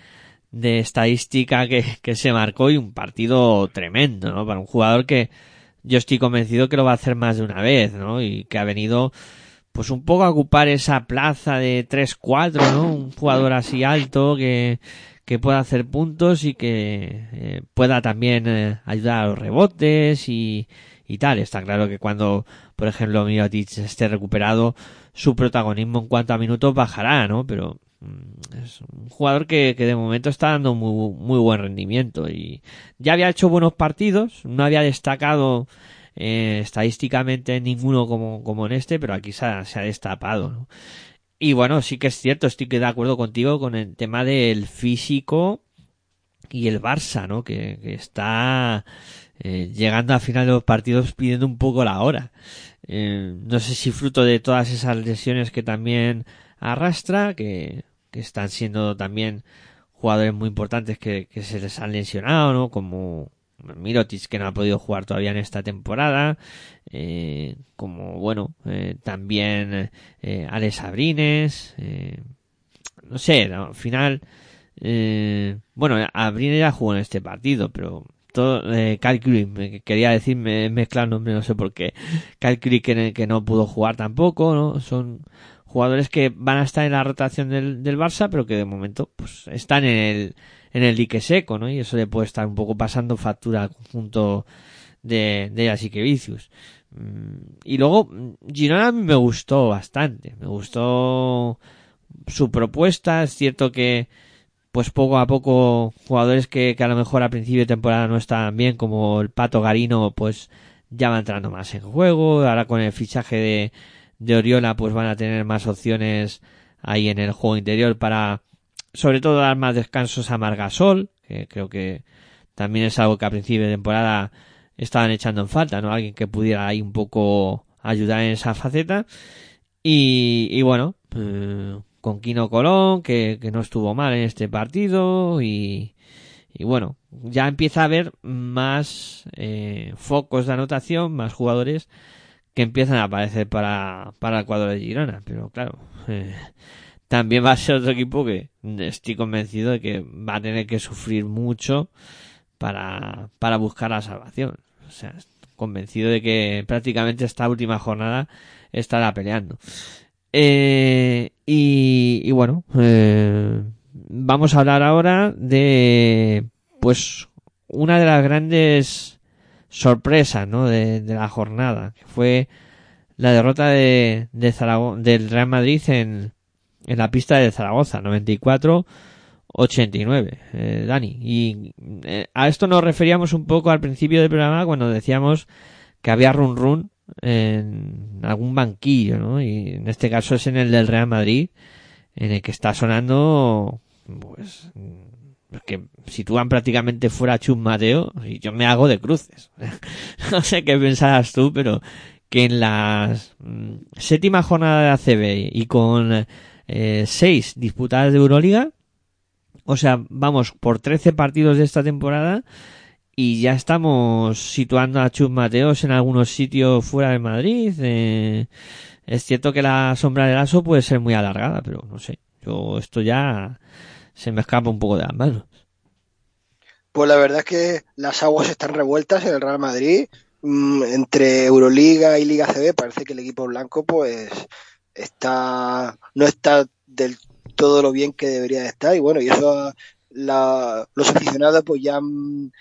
Speaker 1: de estadística que, que se marcó y un partido tremendo, ¿no? Para un jugador que yo estoy convencido que lo va a hacer más de una vez, ¿no? Y que ha venido pues un poco a ocupar esa plaza de 3-4, ¿no? Un jugador así alto que, que pueda hacer puntos y que eh, pueda también eh, ayudar a los rebotes y, y tal. Está claro que cuando, por ejemplo, Mirotic esté recuperado, su protagonismo en cuanto a minutos bajará, ¿no? Pero mm, es un jugador que, que de momento está dando muy, muy buen rendimiento y ya había hecho buenos partidos, no había destacado eh, estadísticamente ninguno como, como en este, pero aquí se ha, destapado. Y bueno, sí que es cierto, estoy de acuerdo contigo con el tema del físico y el Barça, ¿no? Que está eh, llegando al final de los partidos pidiendo un poco la hora. Eh, no sé si fruto de todas esas lesiones que también arrastra, que, están siendo también jugadores muy importantes que, se les han lesionado, ¿no? Como Mirotic, que no ha podido jugar todavía en esta temporada, eh, como, bueno, eh, también eh, Alex Abrines, eh, no sé, al final, bueno, Abrines ya jugó en este partido, pero todo, eh, Kyle quería decir, me he mezclado el nombre, no sé por qué, Kyle Curry que, que no pudo jugar tampoco, ¿no? Son jugadores que van a estar en la rotación del, del Barça, pero que de momento, pues, están en el, en el dique seco, ¿no? Y eso le puede estar un poco pasando factura al conjunto de, de Jasikevičius. Mm, Y luego, Girona me gustó bastante. Me gustó su propuesta. Es cierto que, pues poco a poco, jugadores que, que a lo mejor a principio de temporada no estaban bien, como el Pato Garino, pues ya va entrando más en juego. Ahora con el fichaje de, de Oriola, pues van a tener más opciones ahí en el juego interior para, sobre todo, dar más descansos a Margasol, que creo que también es algo que a principio de temporada estaban echando en falta, ¿no? Alguien que pudiera ahí un poco ayudar en esa faceta. Y, y bueno, eh, con Kino Colón, que, que no estuvo mal en este partido. Y, y bueno, ya empieza a haber más eh, focos de anotación, más jugadores que empiezan a aparecer para, para el cuadro de Girona. Pero claro, eh, también va a ser otro equipo que estoy convencido de que va a tener que sufrir mucho para, para buscar la salvación. O sea, convencido de que prácticamente esta última jornada estará peleando. Eh, y, y bueno, eh, vamos a hablar ahora de, pues, una de las grandes sorpresas, ¿no? De, de la jornada, que fue la derrota de, de Zarago- del Real Madrid en, en la pista de Zaragoza, 94 89, eh, Dani. Y eh, a esto nos referíamos un poco al principio del programa cuando decíamos que había run run en algún banquillo, ¿no? Y en este caso es en el del Real Madrid, en el que está sonando, pues, mm, que sitúan prácticamente fuera a Mateo y yo me hago de cruces. no sé qué pensarás tú, pero que en la séptima jornada de ACB y con eh, seis disputadas de Euroliga, O sea, vamos por 13 partidos de esta temporada y ya estamos situando a Chus Mateos en algunos sitios fuera de Madrid. Eh, es cierto que la sombra del aso puede ser muy alargada, pero no sé. Yo esto ya se me escapa un poco de las manos.
Speaker 2: Pues la verdad es que las aguas están revueltas en el Real Madrid. Mm, entre Euroliga y Liga CB parece que el equipo blanco pues está no está del todo lo bien que debería de estar y bueno y eso la- los aficionados pues ya han,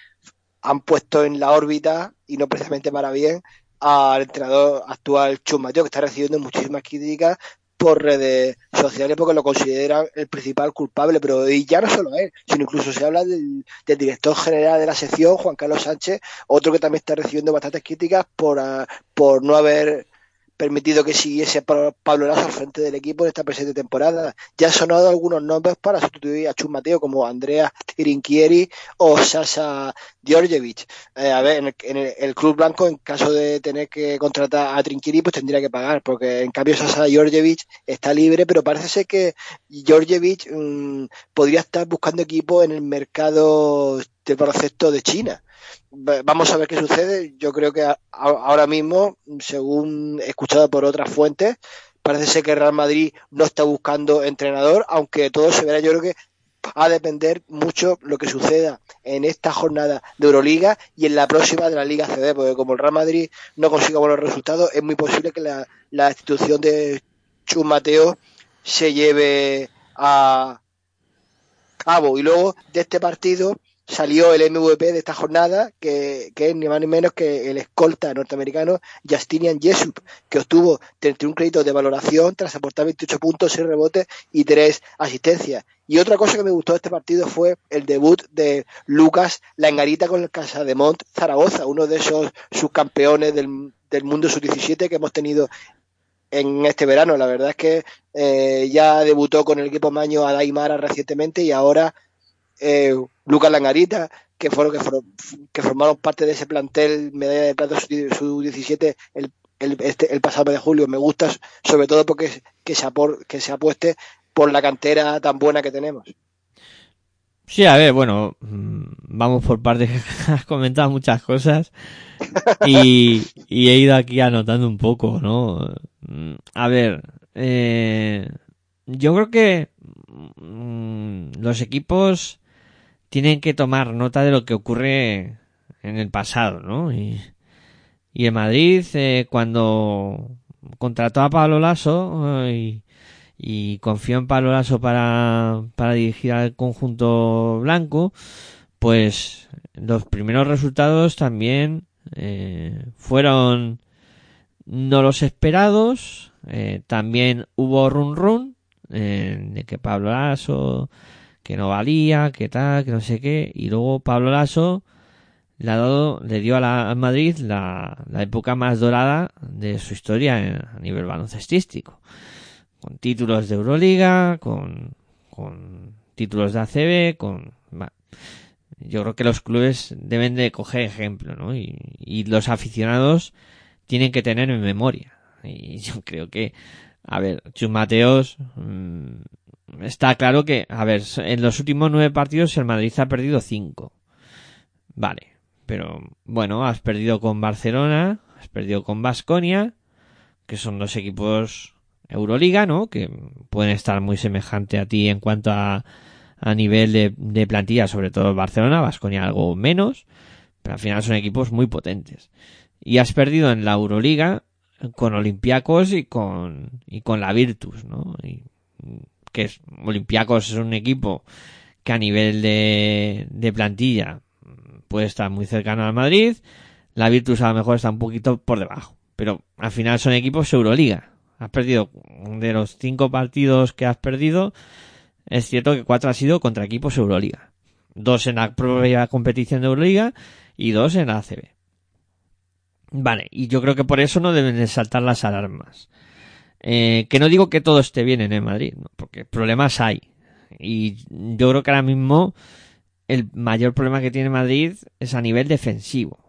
Speaker 2: han puesto en la órbita y no precisamente para bien al entrenador actual Chus Mateo que está recibiendo muchísimas críticas por redes sociales porque lo consideran el principal culpable pero y ya no solo él sino incluso se habla del, del director general de la sección Juan Carlos Sánchez otro que también está recibiendo bastantes críticas por, ah, por no haber permitido que siguiese Pa- Pablo Lasso al frente del equipo en esta presente temporada. Ya han sonado algunos nombres para sustituir a Chus Mateo, como Andrea Tirinchieri o Sasa Djordjevic. Eh, a ver, en el, en club blanco, en caso de tener que contratar a Trinchieri, pues tendría que pagar, porque en cambio Sasa Djordjevic está libre, pero parece ser que Djordjevic mm, podría estar buscando equipo en el mercado del baloncesto de China. Va- Vamos a ver qué sucede. Yo creo que a- ahora mismo, según he escuchado por otras fuentes, parece ser que Real Madrid no está buscando entrenador, aunque todo se verá. Yo creo que a depender mucho lo que suceda en esta jornada de Euroliga y en la próxima de la Liga CD, porque como el Real Madrid no consiga buenos resultados, es muy posible que la, la institución de Chus Mateo se lleve a cabo. Y luego de este partido salió el MVP de esta jornada, que, que es ni más ni menos que el escolta norteamericano Justinian Jesup, que obtuvo 31 créditos de valoración tras aportar 28 puntos, 6 rebotes y 3 asistencias. Y otra cosa que me gustó de este partido fue el debut de Lucas Langarita con el Casademont Zaragoza, uno de esos subcampeones del, del mundo sub-17 que hemos tenido en este verano. La verdad es que eh, ya debutó con el equipo maño Adaimara recientemente y ahora eh, Lucas Langarita, que fueron que, fueron- que formaron parte de ese plantel medalla de plata sub-17 el, el, este- el pasado mes de julio. Me gusta sobre todo porque que se, apor- que se apueste por la cantera tan buena que tenemos.
Speaker 1: Sí, a ver, bueno, mm, vamos por partes, has comentado muchas cosas y, y he ido aquí anotando un poco, ¿no? Mm, A ver, eh, yo creo que mm, los equipos tienen que tomar nota de lo que ocurre en el pasado, ¿no? Y, y en Madrid, eh, cuando contrató a Pablo Lasso eh, y, confió en Pablo Lasso para, para dirigir al conjunto blanco, pues los primeros resultados también eh, fueron no los esperados, eh, también hubo run run de que Pablo Lasso que no valía, que tal, que no sé qué, y luego Pablo Lasso le, ha dado, le dio a, la, Madrid la, época más dorada de su historia en- a nivel baloncestístico con títulos de Euroliga, con, con títulos de ACB, con... va. Yo creo que los clubes deben de coger ejemplo, ¿no? Y, y los aficionados tienen que tener en memoria. Y yo creo que, a ver, Chus Mateos, mm, está claro que, a ver, en los últimos nueve partidos el Madrid ha perdido cinco. Vale, pero bueno, has perdido con Barcelona, has perdido con Basconia, que son dos equipos Euroliga, ¿no? Que pueden estar muy semejante a ti en cuanto a, a nivel de, plantilla, sobre todo Barcelona, Vasconia algo menos, pero al final son equipos muy potentes. Y has perdido en la Euroliga con Olympiacos y con, y con la Virtus, ¿no? Que es, Olympiacos es un equipo que a nivel de, de plantilla puede estar muy cercano al Madrid, la Virtus a lo mejor está un poquito por debajo, pero al final son equipos Euroliga. Has perdido de los cinco partidos que has perdido, es cierto que cuatro ha sido contra equipos Euroliga. Dos en la propia competición de Euroliga y dos en la ACB. Vale, y yo creo que por eso no deben de saltar las alarmas. Eh, que no digo que todo esté bien en el Madrid, porque problemas hay. Y yo creo que ahora mismo el mayor problema que tiene Madrid es a nivel defensivo.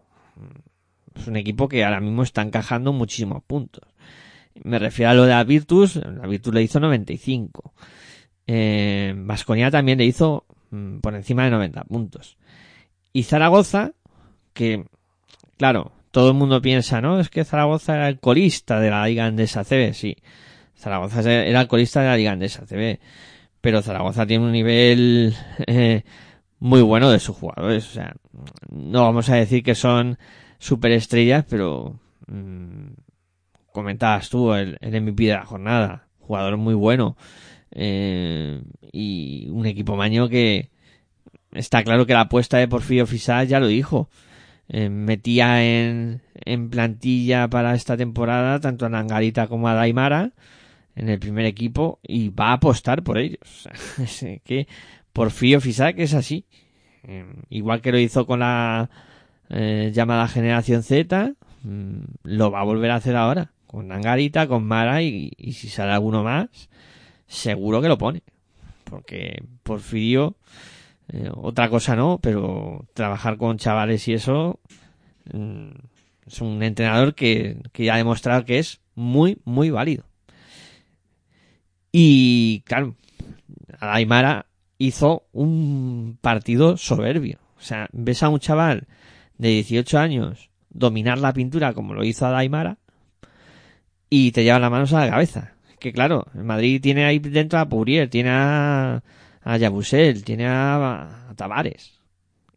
Speaker 1: Es un equipo que ahora mismo está encajando muchísimos puntos. Me refiero a lo de la Virtus, la Virtus le hizo 95. Eh, Vasconia también le hizo mm, por encima de 90 puntos. Y Zaragoza, que, claro, todo el mundo piensa, ¿no? Es que Zaragoza era el colista de la Liga Andesa CB, sí. Zaragoza era el colista de la Liga Andesa CB. Pero Zaragoza tiene un nivel eh, muy bueno de sus jugadores. O sea, no vamos a decir que son superestrellas, pero mm, comentabas tú el, el MVP de la jornada. Jugador muy bueno. Eh, y un equipo maño que está claro que la apuesta de Porfirio Fisal ya lo dijo. Eh, metía en, en plantilla para esta temporada tanto a Nangarita como a Daimara en el primer equipo y va a apostar por ellos. Es que Porfirio Fisac es así. Eh, igual que lo hizo con la eh, llamada generación Z, mm, lo va a volver a hacer ahora. Con Nangarita, con Mara y, y si sale alguno más, seguro que lo pone. Porque Porfirio, eh, otra cosa no, pero trabajar con chavales y eso, mm, es un entrenador que, que ha demostrado que es muy, muy válido. Y claro, Aymara hizo un partido soberbio. O sea, ves a un chaval de 18 años dominar la pintura como lo hizo Adaimara y te lleva las manos a la cabeza. Que claro, Madrid tiene ahí dentro a Pourier, tiene a, a Yabusel, tiene a, a Tavares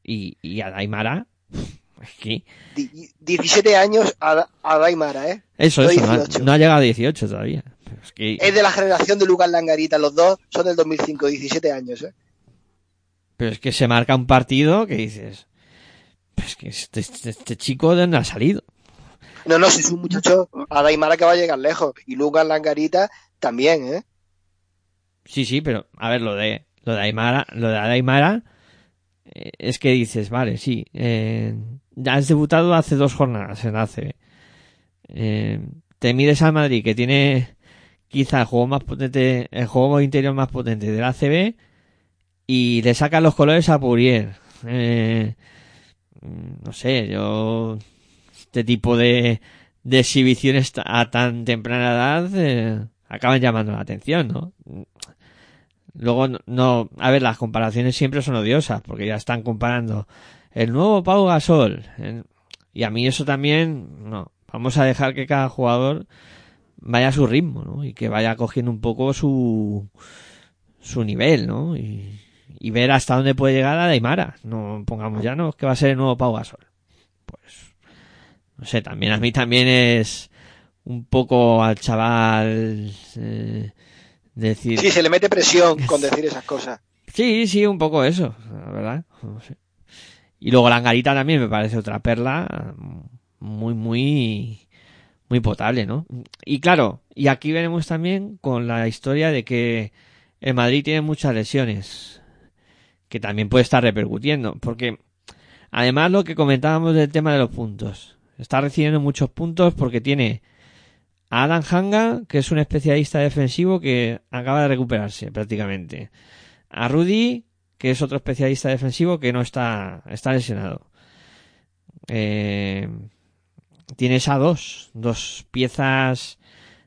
Speaker 1: y, y a Daimara. Es que
Speaker 2: Di- 17 años a, a Daimara, ¿eh?
Speaker 1: eso,
Speaker 2: No
Speaker 1: eso, no ha,
Speaker 2: 18.
Speaker 1: no ha llegado a 18 todavía. Pero es que,
Speaker 2: Es de la generación de Lucas Langarita, los dos son del 2005, 17 años, ¿eh?
Speaker 1: pero es que se marca un partido que dices, pues que este, este, este chico de dónde ha salido.
Speaker 2: No, no, si es un muchacho a Daimara que va a llegar lejos. Y Lucas Langarita también, ¿eh?
Speaker 1: Sí, sí, pero a ver, lo de lo de Aymara, lo de Aymara eh, es que dices, vale, sí, eh, has debutado hace dos jornadas en ACB. Eh, te mides al Madrid que tiene quizá el juego más potente, el juego interior más potente del ACB y le sacan los colores a Pourier. Eh, no sé, yo este tipo de, de exhibiciones a tan temprana edad eh, acaban llamando la atención, ¿no? Luego, no- a ver, las comparaciones siempre son odiosas, porque ya están comparando el nuevo Pau Gasol. y a mí eso también, no. Vamos a dejar que cada jugador vaya a su ritmo, ¿no? Y que vaya cogiendo un poco su, su nivel, ¿no? Y, y ver hasta dónde puede llegar a Daimara. No pongamos ya, no, que va a ser el nuevo Pau Gasol. Pues, no sé, también a mí también es un poco al chaval, eh, decir,
Speaker 2: Sí, se le mete presión con decir esas cosas.
Speaker 1: Sí, sí, un poco eso, la verdad. No sé. Y luego la angarita también me parece otra perla muy, muy, muy potable, ¿no? Y claro, y aquí veremos también con la historia de que el Madrid tiene muchas lesiones, que también puede estar repercutiendo, porque además lo que comentábamos del tema de los puntos, está recibiendo muchos puntos porque tiene a Adam Hanga, que es un especialista defensivo que acaba de recuperarse prácticamente a Rudy, que es otro especialista defensivo que no está, está lesionado. Eh, tienes a dos, dos piezas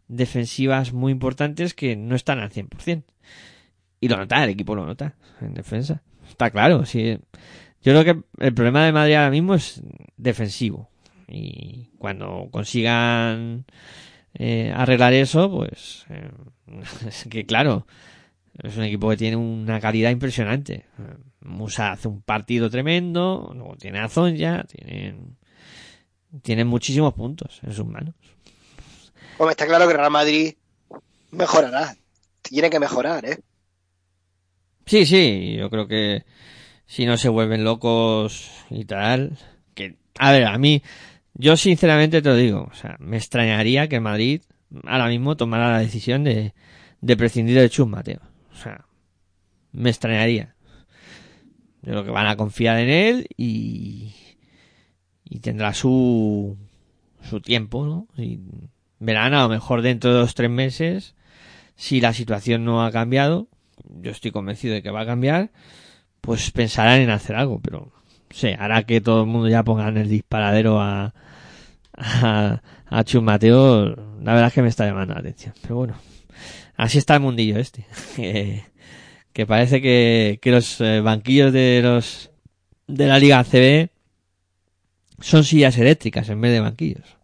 Speaker 1: defensivas muy importantes que no están al 100%. Y lo nota, el equipo lo nota en defensa. Está claro, sí. Yo creo que el problema de Madrid ahora mismo es defensivo. Y cuando consigan eh, arreglar eso, pues eh, es que claro, es un equipo que tiene una calidad impresionante. Musa hace un partido tremendo, luego tiene a Zonja, tienen, tienen muchísimos puntos en sus manos.
Speaker 2: Hombre, está claro que Real Madrid mejorará. Tiene que mejorar, ¿eh?
Speaker 1: Sí, sí, yo creo que si no se vuelven locos y tal, que, a ver, a mí, yo sinceramente te lo digo, o sea, me extrañaría que Madrid ahora mismo tomara la decisión de, de prescindir de Chus Mateo. O sea, me extrañaría. Yo creo que van a confiar en él y, y tendrá su, su tiempo, ¿no? Y verán a lo mejor dentro de dos tres meses, si la situación no ha cambiado, yo estoy convencido de que va a cambiar, pues pensarán en hacer algo, pero sé, hará que todo el mundo ya ponga en el disparadero a, a, a Mateo, la verdad es que me está llamando la atención, pero bueno, así está el mundillo este, que, que parece que, que los eh, banquillos de los de la Liga CB son sillas eléctricas en vez de banquillos.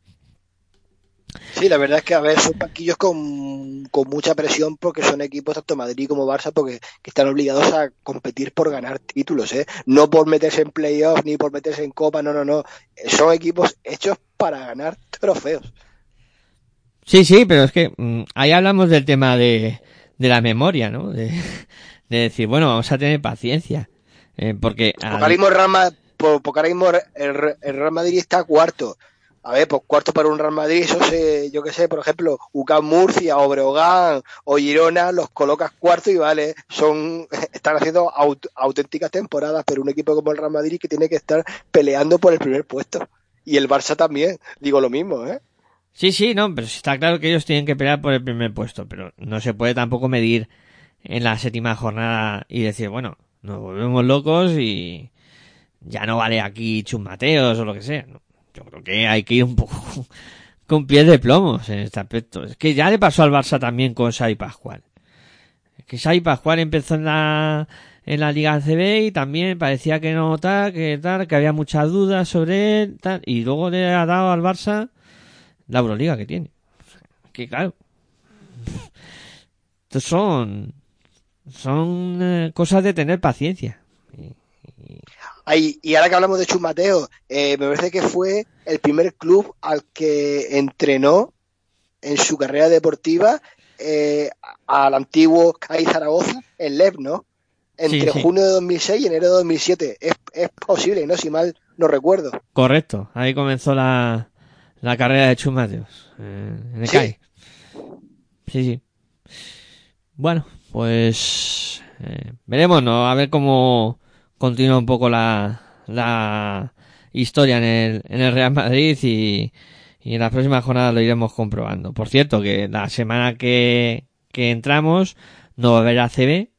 Speaker 2: Sí, la verdad es que a ver, son banquillos con, con mucha presión porque son equipos tanto Madrid como Barça porque que están obligados a competir por ganar títulos, ¿eh? No por meterse en playoffs ni por meterse en copa, no, no, no. Son equipos hechos para ganar trofeos.
Speaker 1: Sí, sí, pero es que mm, ahí hablamos del tema de, de la memoria, ¿no? De, de decir, bueno, vamos a tener paciencia. Eh, porque al-
Speaker 2: Porque ahora mismo el Real, Ma- por- porque ahora mismo el, Re- el Real Madrid está cuarto. A ver, pues cuarto para un Real Madrid, eso se, yo qué sé, por ejemplo, UCAM Murcia, o Breogán o Girona, los colocas cuarto y vale, son, están haciendo aut- auténticas temporadas, pero un equipo como el Real Madrid que tiene que estar peleando por el primer puesto. Y el Barça también, digo lo mismo, ¿eh?
Speaker 1: Sí, sí, no, pero está claro que ellos tienen que pelear por el primer puesto, pero no se puede tampoco medir en la séptima jornada y decir, bueno, nos volvemos locos y ya no vale aquí chusmateos o lo que sea. No, yo creo que hay que ir un poco con pies de plomos en este aspecto. Es que ya le pasó al Barça también con Xavi Pascual. Es que Xavi Pascual empezó en la, Liga CB y también parecía que no tal, que tal, que había muchas dudas sobre él, y luego le ha dado al Barça la Euroliga que tiene. Que claro. Son. Son eh, cosas de tener paciencia.
Speaker 2: Y ahora que hablamos de Chus Mateo, eh, me parece que fue el primer club al que entrenó en su carrera deportiva eh, al antiguo CAI Zaragoza, el LEP, ¿no? Entre
Speaker 1: Sí, sí.
Speaker 2: junio de 2006 y enero de 2007. Es, es posible, ¿no? Si mal no recuerdo.
Speaker 1: Correcto. Ahí comenzó la, la carrera de Chus Mateos. eh, en el
Speaker 2: Sí.
Speaker 1: CAI. Sí, sí. Bueno, pues. eh, veremos, ¿no? A ver cómo continúa un poco la, la historia en el, en el Real Madrid y, y en la próxima jornada lo iremos comprobando. Por cierto, que la semana que, que entramos no va a haber ACB,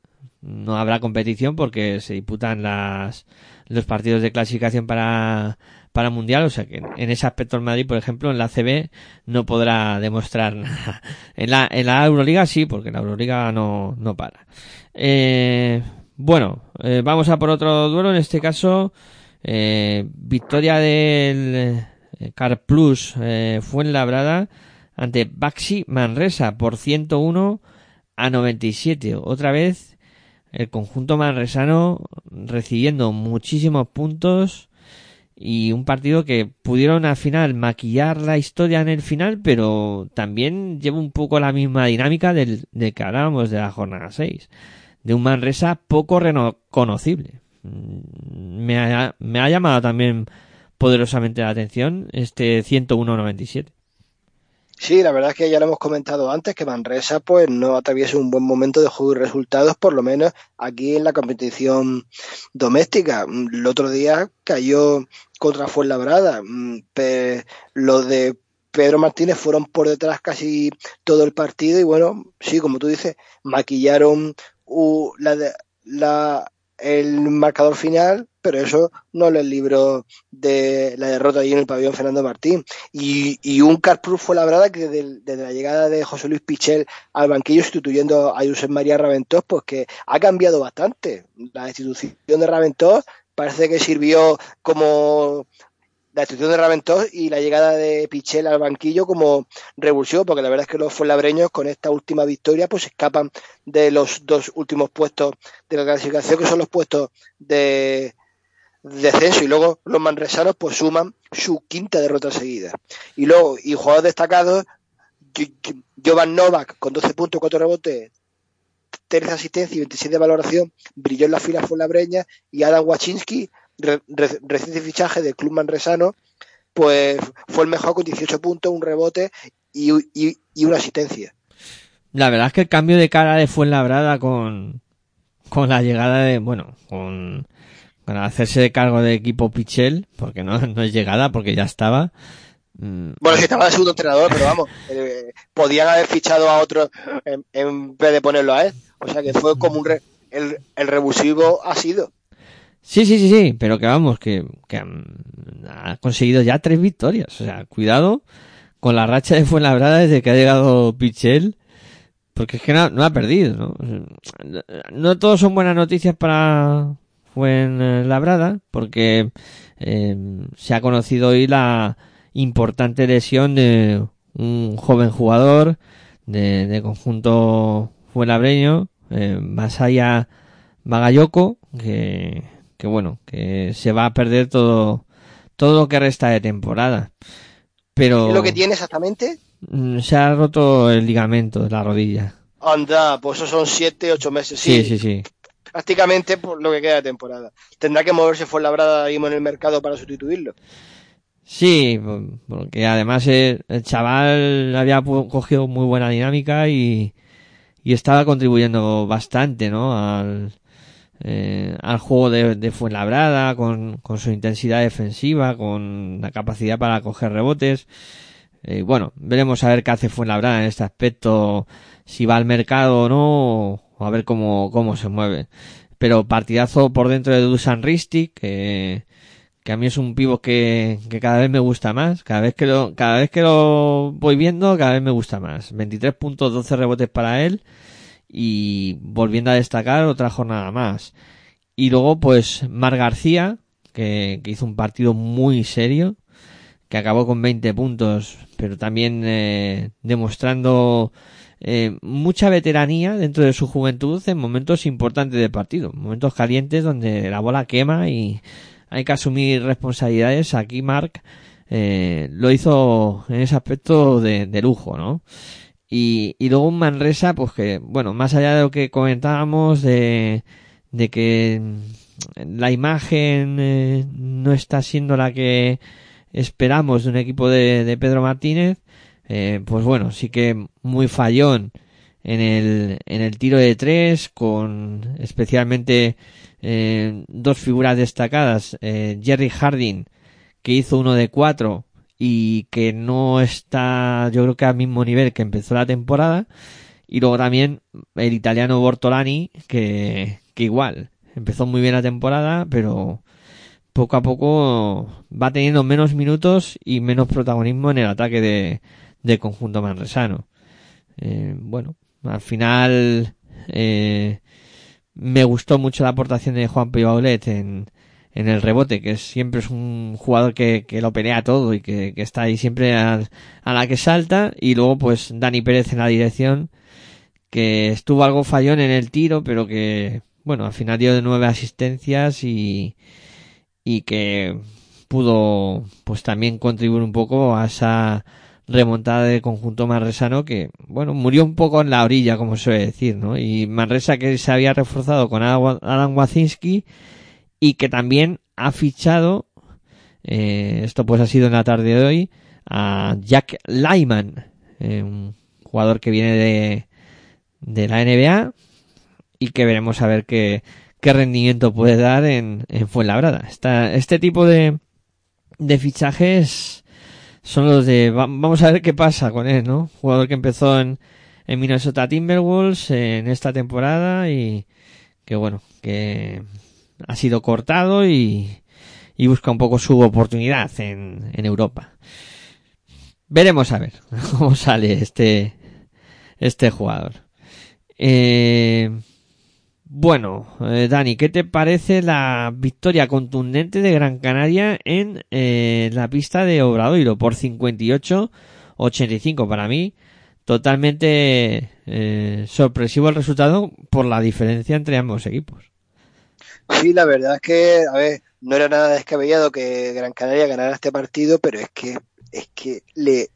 Speaker 1: no habrá competición porque se disputan las, los partidos de clasificación para, para Mundial, o sea que en ese aspecto el Madrid, por ejemplo, en la ACB no podrá demostrar nada. En la, en la Euroliga sí, porque la Euroliga no, no para. Eh, bueno, eh, vamos a por otro duelo, en este caso, eh, victoria del eh, Car Plus eh, Fuenlabrada ante Baxi Manresa por 101 a 97. Otra vez el conjunto manresano recibiendo muchísimos puntos y un partido que pudieron al final maquillar la historia en el final, pero también lleva un poco la misma dinámica del, del que hablábamos de la jornada 6, de un Manresa poco reconocible. Mm, Me ha, me ha llamado también poderosamente la atención este 101-97.
Speaker 2: Sí, la verdad es que ya lo hemos comentado antes, que Manresa pues no atraviesa un buen momento de juego y resultados, por lo menos aquí en la competición doméstica. Mm, El otro día cayó contra Fuenlabrada. Mm, Los de Pedro Martínez fueron por detrás casi todo el partido y bueno, sí, como tú dices, maquillaron la, la- el marcador final, pero eso no les libró de la derrota allí en el pabellón Fernando Martín y, y un Carproof fue la verdad que desde la llegada de José Luis Pichel al banquillo sustituyendo a Josep María Raventós, pues que ha cambiado bastante. La institución de Raventós parece que sirvió como la institución de Raventós y la llegada de Pichel al banquillo como revulsivo, porque la verdad es que los fuenlabreños con esta última victoria pues escapan de los dos últimos puestos de la clasificación, que son los puestos de descenso y luego los manresanos pues suman su quinta derrota seguida. Y luego, y jugadores destacados, Jovan Novak con 12 puntos, 4 rebotes, 13 asistencias y 27 de valoración, brilló en la fila fuenlabreña y Adam Wachinski, re- re- reciente fichaje del club manresano, pues fue el mejor con 18 puntos, un rebote y, y, y una asistencia.
Speaker 1: La verdad es que el cambio de cara de Fuenlabrada con, con la llegada de, bueno, con, con hacerse de cargo del equipo Pichel, porque no, no es llegada, porque ya estaba. mm,
Speaker 2: Bueno, si estaba de segundo entrenador, pero vamos, eh, podían haber fichado a otro en, en vez de ponerlo a él. O sea que fue como un re- el, el revulsivo ha sido.
Speaker 1: Sí, sí, sí, sí, pero que vamos, que, que mm, ha conseguido ya tres victorias. O sea, cuidado con la racha de Fuenlabrada desde que ha llegado Pichel, porque es que no, no ha perdido, ¿no? No todos son buenas noticias para Fuenlabrada, porque eh, se ha conocido hoy la importante lesión de un joven jugador de, de conjunto fuenlabreño, eh, Masaya Bagayoko, que, que bueno, que se va a perder todo, todo lo que resta de temporada. Pero
Speaker 2: ¿Qué es lo que tiene exactamente?
Speaker 1: mm, se ha roto el ligamento de la rodilla.
Speaker 2: Anda, pues eso son 7, 8 meses.
Speaker 1: Sí,
Speaker 2: Sí,
Speaker 1: sí, sí.
Speaker 2: prácticamente por lo que queda de temporada. Tendrá que moverse Fuenlabrada ahí en el mercado para sustituirlo.
Speaker 1: Sí, por- porque además el, chaval había cogido muy buena dinámica y, y estaba contribuyendo bastante, ¿no? Al, eh, al juego de, de Fuenlabrada, con, con su intensidad defensiva, con la capacidad para coger rebotes. Eh, bueno, veremos a ver qué hace Fuenlabrada en este aspecto, si va al mercado o no, o a ver cómo, cómo se mueve. Pero partidazo por dentro de Dusan Ristic, que, que a mí es un pivo que, que cada vez me gusta más. Cada vez que lo, cada vez que lo voy viendo, cada vez me gusta más. 23 puntos, 12 rebotes para él. Y volviendo a destacar otra jornada más. Y luego, pues, Mar García, que, que hizo un partido muy serio, que acabó con 20 puntos, pero también eh, demostrando eh, mucha veteranía dentro de su juventud en momentos importantes de partido, momentos calientes donde la bola quema y hay que asumir responsabilidades. Aquí Mark eh, lo hizo en ese aspecto de, de lujo, ¿no? Y, y luego un Manresa, pues que, bueno, más allá de lo que comentábamos de, de que mm, la imagen eh, no está siendo la que esperamos de un equipo de, de Pedro Martínez, eh, pues bueno, sí que muy fallón en el, en el tiro de tres, con especialmente eh, dos figuras destacadas, Jerry Harding, que hizo uno de cuatro y que no está, yo creo que al mismo nivel que empezó la temporada, y luego también el italiano Bortolani, que, que igual, empezó muy bien la temporada, pero poco a poco va teniendo menos minutos y menos protagonismo en el ataque de, del conjunto manresano. Eh, bueno, al final eh, me gustó mucho la aportación de Juan Pibaulet en, en el rebote, que siempre es un jugador que, que lo pelea todo y que, que está ahí siempre a, a la que salta. Y luego pues Dani Pérez en la dirección, que estuvo algo fallón en el tiro, pero que, bueno, al final dio de nueve asistencias y, y que pudo pues también contribuir un poco a esa remontada del conjunto manresano que, bueno, murió un poco en la orilla, como suele decir, ¿no? Y Manresa que se había reforzado con Adam Wacinski y que también ha fichado, eh, esto pues ha sido en la tarde de hoy, a Jack Lyman, eh, un jugador que viene de, de la NBA y que veremos a ver qué, qué rendimiento puede dar en, en Fuenlabrada. Esta, este tipo de, de fichajes son los de va- vamos a ver qué pasa con él, ¿no? Jugador que empezó en, en Minnesota Timberwolves en esta temporada y que bueno, que ha sido cortado y, y busca un poco su oportunidad en, en Europa. Veremos a ver cómo sale este, este jugador. Eh, bueno, eh, Dani, ¿qué te parece la victoria contundente de Gran Canaria en eh, la pista de Obradoiro por 58-85? Para mí, totalmente eh, sorpresivo el resultado por la diferencia entre ambos equipos.
Speaker 2: Sí, la verdad es que, a ver, no era nada descabellado que Gran Canaria ganara este partido, pero es que, es que le,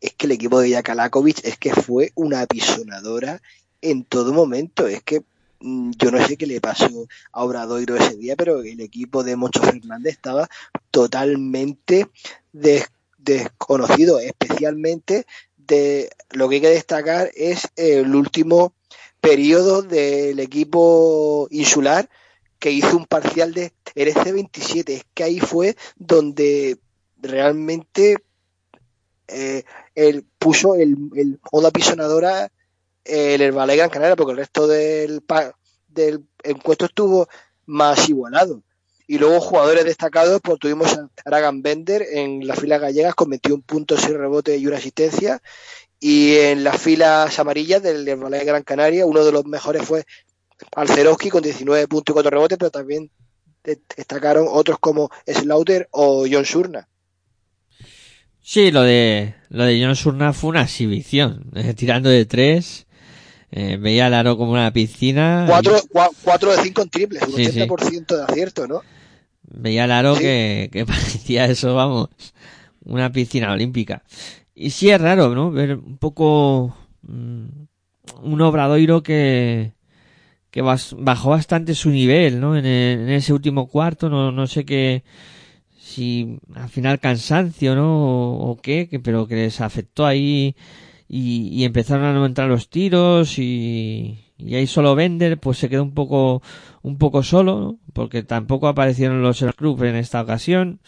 Speaker 2: es que el equipo de Jakalakovic es que fue una apisonadora en todo momento. Es que mm, yo no sé qué le pasó a Obradoiro ese día, pero el equipo de Moncho Fernández estaba totalmente des- desconocido, especialmente de lo que hay que destacar es el último periodo del equipo insular que hizo un parcial de RC27. Es que ahí fue donde realmente eh, él puso el, el onda pisonadora el Herbalife Gran Canaria, porque el resto del, del encuentro estuvo más igualado. Y luego jugadores destacados, pues tuvimos a Aragan Bender en las filas gallegas con 21 puntos, 6 rebotes y una asistencia. Y en las filas amarillas del Ballet Gran Canaria, uno de los mejores fue Alceroski con 19 puntos y 4 rebotes, pero también de- destacaron otros como Slaughter o John Surna.
Speaker 1: Sí, lo de lo de John Surna fue una exhibición, eh, tirando de tres, eh, veía el aro como una piscina,
Speaker 2: 4, de 5 en triples, un
Speaker 1: Sí, sí.
Speaker 2: 80% de acierto, ¿no?
Speaker 1: veía el aro
Speaker 2: Sí.
Speaker 1: que, que parecía eso, vamos, una piscina olímpica. Y sí es raro, ¿no? Ver un poco mm, un obradoiro que que bajó bastante su nivel, ¿no? En, el- en ese último cuarto, no, no sé qué, si al final cansancio, ¿no? O, qué, que, pero que les afectó ahí y, empezaron a no entrar los tiros y, y ahí solo Bender pues se quedó un poco, un poco solo, ¿no? Porque tampoco aparecieron los Club en esta ocasión,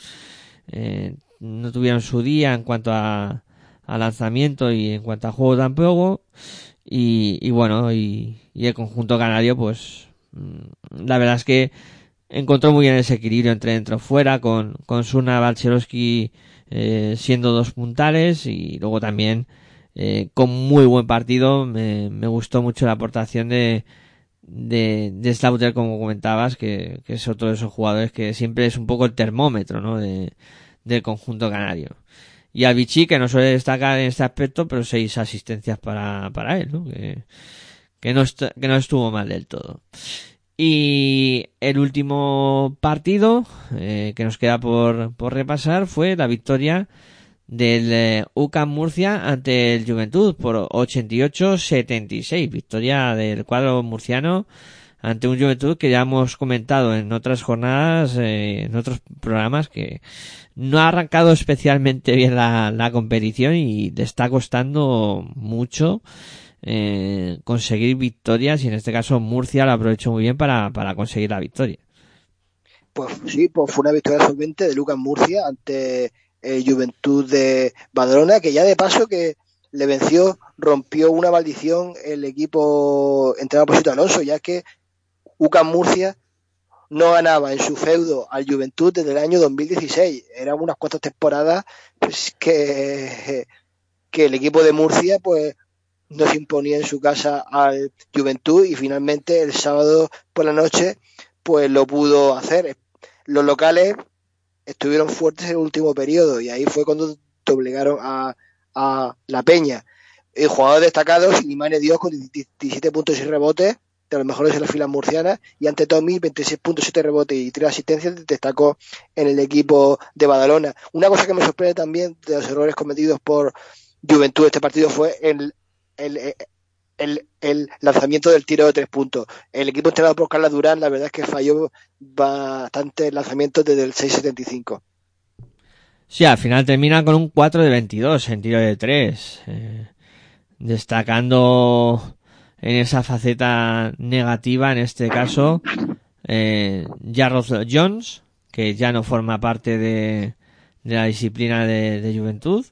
Speaker 1: eh, no tuvieron su día en cuanto a, a lanzamiento y en cuanto a juego tampoco y, y bueno y, y el conjunto canario pues mm, la verdad es que encontró muy bien ese equilibrio entre dentro fuera con con Suna Balcherowski eh, siendo dos puntales y luego también eh, con muy buen partido me, me gustó mucho la aportación de de, de Slaughter como comentabas que, que es otro de esos jugadores que siempre es un poco el termómetro ¿no? de, del conjunto canario y al Vichy que no suele destacar en este aspecto pero seis asistencias para, para él ¿no? que, que no estuvo mal del todo y el último partido eh, que nos queda por, por repasar fue la victoria del eh, UCAM Murcia ante el Juventud por 88-76. Victoria del cuadro murciano ante un Juventud que ya hemos comentado en otras jornadas, eh, en otros programas, que no ha arrancado especialmente bien la, la competición y le está costando mucho eh, conseguir victorias y en este caso Murcia lo aprovechó muy bien para, para conseguir la victoria.
Speaker 2: Pues sí, pues fue una victoria solvente de Lucas Murcia ante eh, Juventud de Badalona, que ya de paso que le venció, rompió una maldición el equipo entrenado por Sito Alonso, ya que UCAM Murcia no ganaba en su feudo al Juventud desde el año 2016. Eran unas cuantas temporadas pues, que, que el equipo de Murcia pues no se imponía en su casa al Juventud y finalmente el sábado por la noche pues lo pudo hacer. Los locales estuvieron fuertes en el último periodo y ahí fue cuando doblegaron a, a La Peña. El jugador destacado, Sinimane Dios, con 17 puntos y rebotes, de los mejores en las filas murcianas, y ante Tommy, 26.7 rebotes y 3 asistencias, destacó en el equipo de Badalona. Una cosa que me sorprende también de los errores cometidos por Juventud este partido fue el, el, el, el lanzamiento del tiro de tres puntos. El equipo entrenado por Carla Durán, la verdad es que falló bastante lanzamientos desde el 6.75.
Speaker 1: Sí, al final termina con un 4 de 22 en tiro de 3. Eh, destacando en esa faceta negativa, en este caso, eh, Jarrod Jones, que ya no forma parte de, de la disciplina de, de juventud.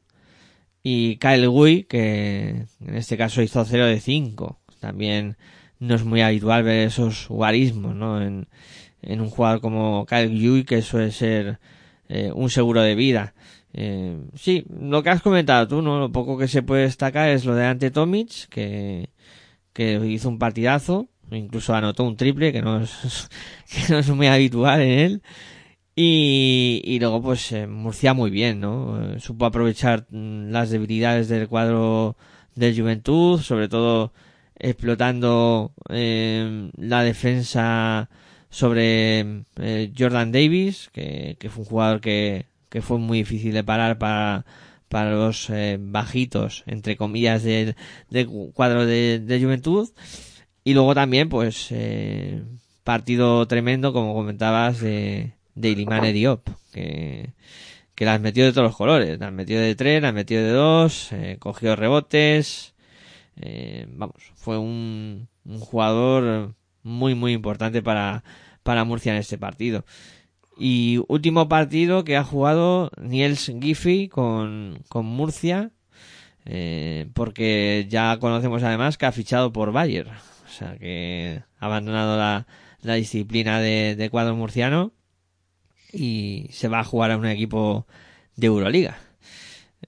Speaker 1: Y Kyle Gui, que en este caso hizo 0 de 5. También no es muy habitual ver esos guarismos, ¿no? En, en un jugador como Kyle Gui, que suele ser eh, un seguro de vida. Eh, sí, lo que has comentado tú, ¿no? Lo poco que se puede destacar es lo de Ante Tomic, que, que hizo un partidazo, incluso anotó un triple, que no es, que no es muy habitual en él. Y, y luego, pues, eh, Murcia muy bien, ¿no? Eh, supo aprovechar mm, las debilidades del cuadro del Juventud, sobre todo explotando eh, la defensa sobre eh, Jordan Davis, que, que fue un jugador que, que fue muy difícil de parar para, para los eh, bajitos, entre comillas, del, del cuadro de, de Juventud. Y luego también, pues, eh, partido tremendo, como comentabas, de, de Ilimane Diop, que, que las metió de todos los colores. Las metió de tres, las metió de dos, eh, cogió rebotes. Eh, vamos, fue un, un jugador muy, muy importante para, para Murcia en este partido. Y último partido que ha jugado Niels Giffey con, con Murcia, eh, porque ya conocemos además que ha fichado por Bayer, o sea que ha abandonado la, la disciplina de, de cuadro murciano y se va a jugar a un equipo de Euroliga.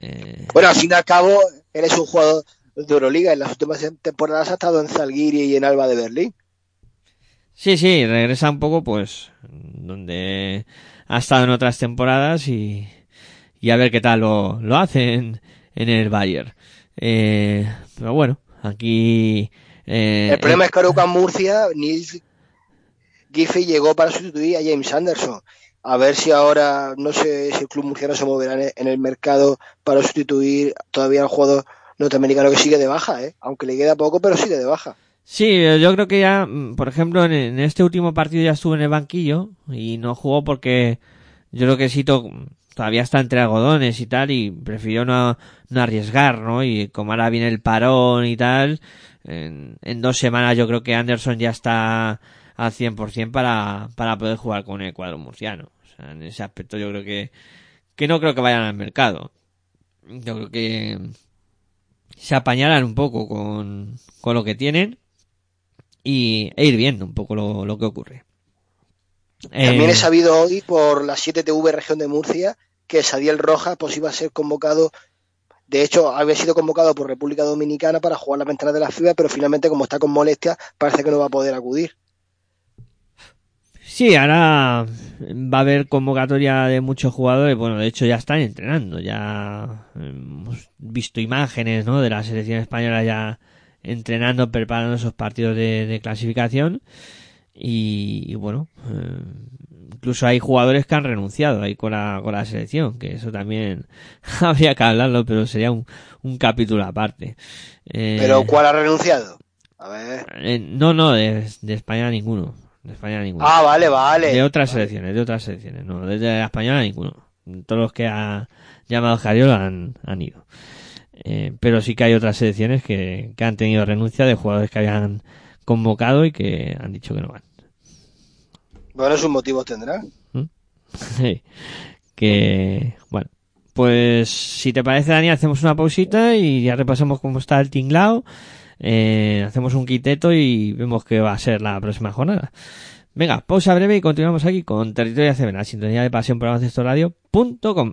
Speaker 1: Eh,
Speaker 2: Bueno, al fin y al cabo, él es un jugador de Euroliga. En las últimas temporadas ha estado en Zalgiris y en Alba de Berlín.
Speaker 1: Sí, sí, regresa un poco, pues, donde ha estado en otras temporadas y, y a ver qué tal lo, lo hace en, el Bayern. Eh, pero bueno, aquí... eh,
Speaker 2: El problema es que Aruca Murcia, Nils Giffey llegó para sustituir a James Anderson. A ver si ahora, no sé si el club murciano se moverá en el- en el mercado para sustituir todavía al jugador norteamericano que sigue de baja, ¿eh? aunque le queda poco, pero sigue de baja.
Speaker 1: Sí, yo creo que ya, mm, por ejemplo, en, en este último partido ya estuvo en el banquillo y no jugó porque yo creo que Sito todavía está entre algodones y tal y prefirió no, arriesgar, ¿no? Y como ahora viene el parón y tal, en, en dos semanas yo creo que Anderson ya está al 100% para, para poder jugar con el cuadro murciano. O sea, en ese aspecto yo creo que, que no creo que vayan al mercado. Yo creo que se apañarán un poco con, con lo que tienen y, e ir viendo un poco lo, lo que ocurre.
Speaker 2: También
Speaker 1: Eh,
Speaker 2: he sabido hoy por la 7TV región de Murcia que Sadiel Rojas pues iba a ser convocado, de hecho había sido convocado por República Dominicana para jugar la ventana de la FIBA, pero finalmente como está con molestias parece que no va a poder acudir.
Speaker 1: Sí, ahora va a haber convocatoria de muchos jugadores. Bueno, de hecho ya están entrenando. Ya hemos visto imágenes, ¿no? De la selección española ya entrenando, preparando esos partidos de, de clasificación. Y, y bueno, eh, incluso hay jugadores que han renunciado ahí con la, con la selección, que eso también habría que hablarlo, pero sería un, un capítulo aparte. Eh,
Speaker 2: Pero ¿cuál ha renunciado? A ver.
Speaker 1: eh, no, no, de, de España ninguno. De España ninguno.
Speaker 2: Ah, vale, vale.
Speaker 1: De otras
Speaker 2: Vale.
Speaker 1: selecciones, de otras selecciones, no, desde la española ninguno. Todos los que ha llamado Jariola han, han ido. Eh, pero sí que hay otras selecciones que, que han tenido renuncia de jugadores que habían convocado y que han dicho que no van.
Speaker 2: Bueno, sus motivos tendrán.
Speaker 1: que, bueno, pues si te parece, Dani, hacemos una pausita y ya repasamos cómo está el tinglao. Eh, hacemos un quiteto y vemos qué va a ser la próxima jornada. Venga, pausa breve y continuamos aquí con Territorio la sintonía de pasión por radio.com.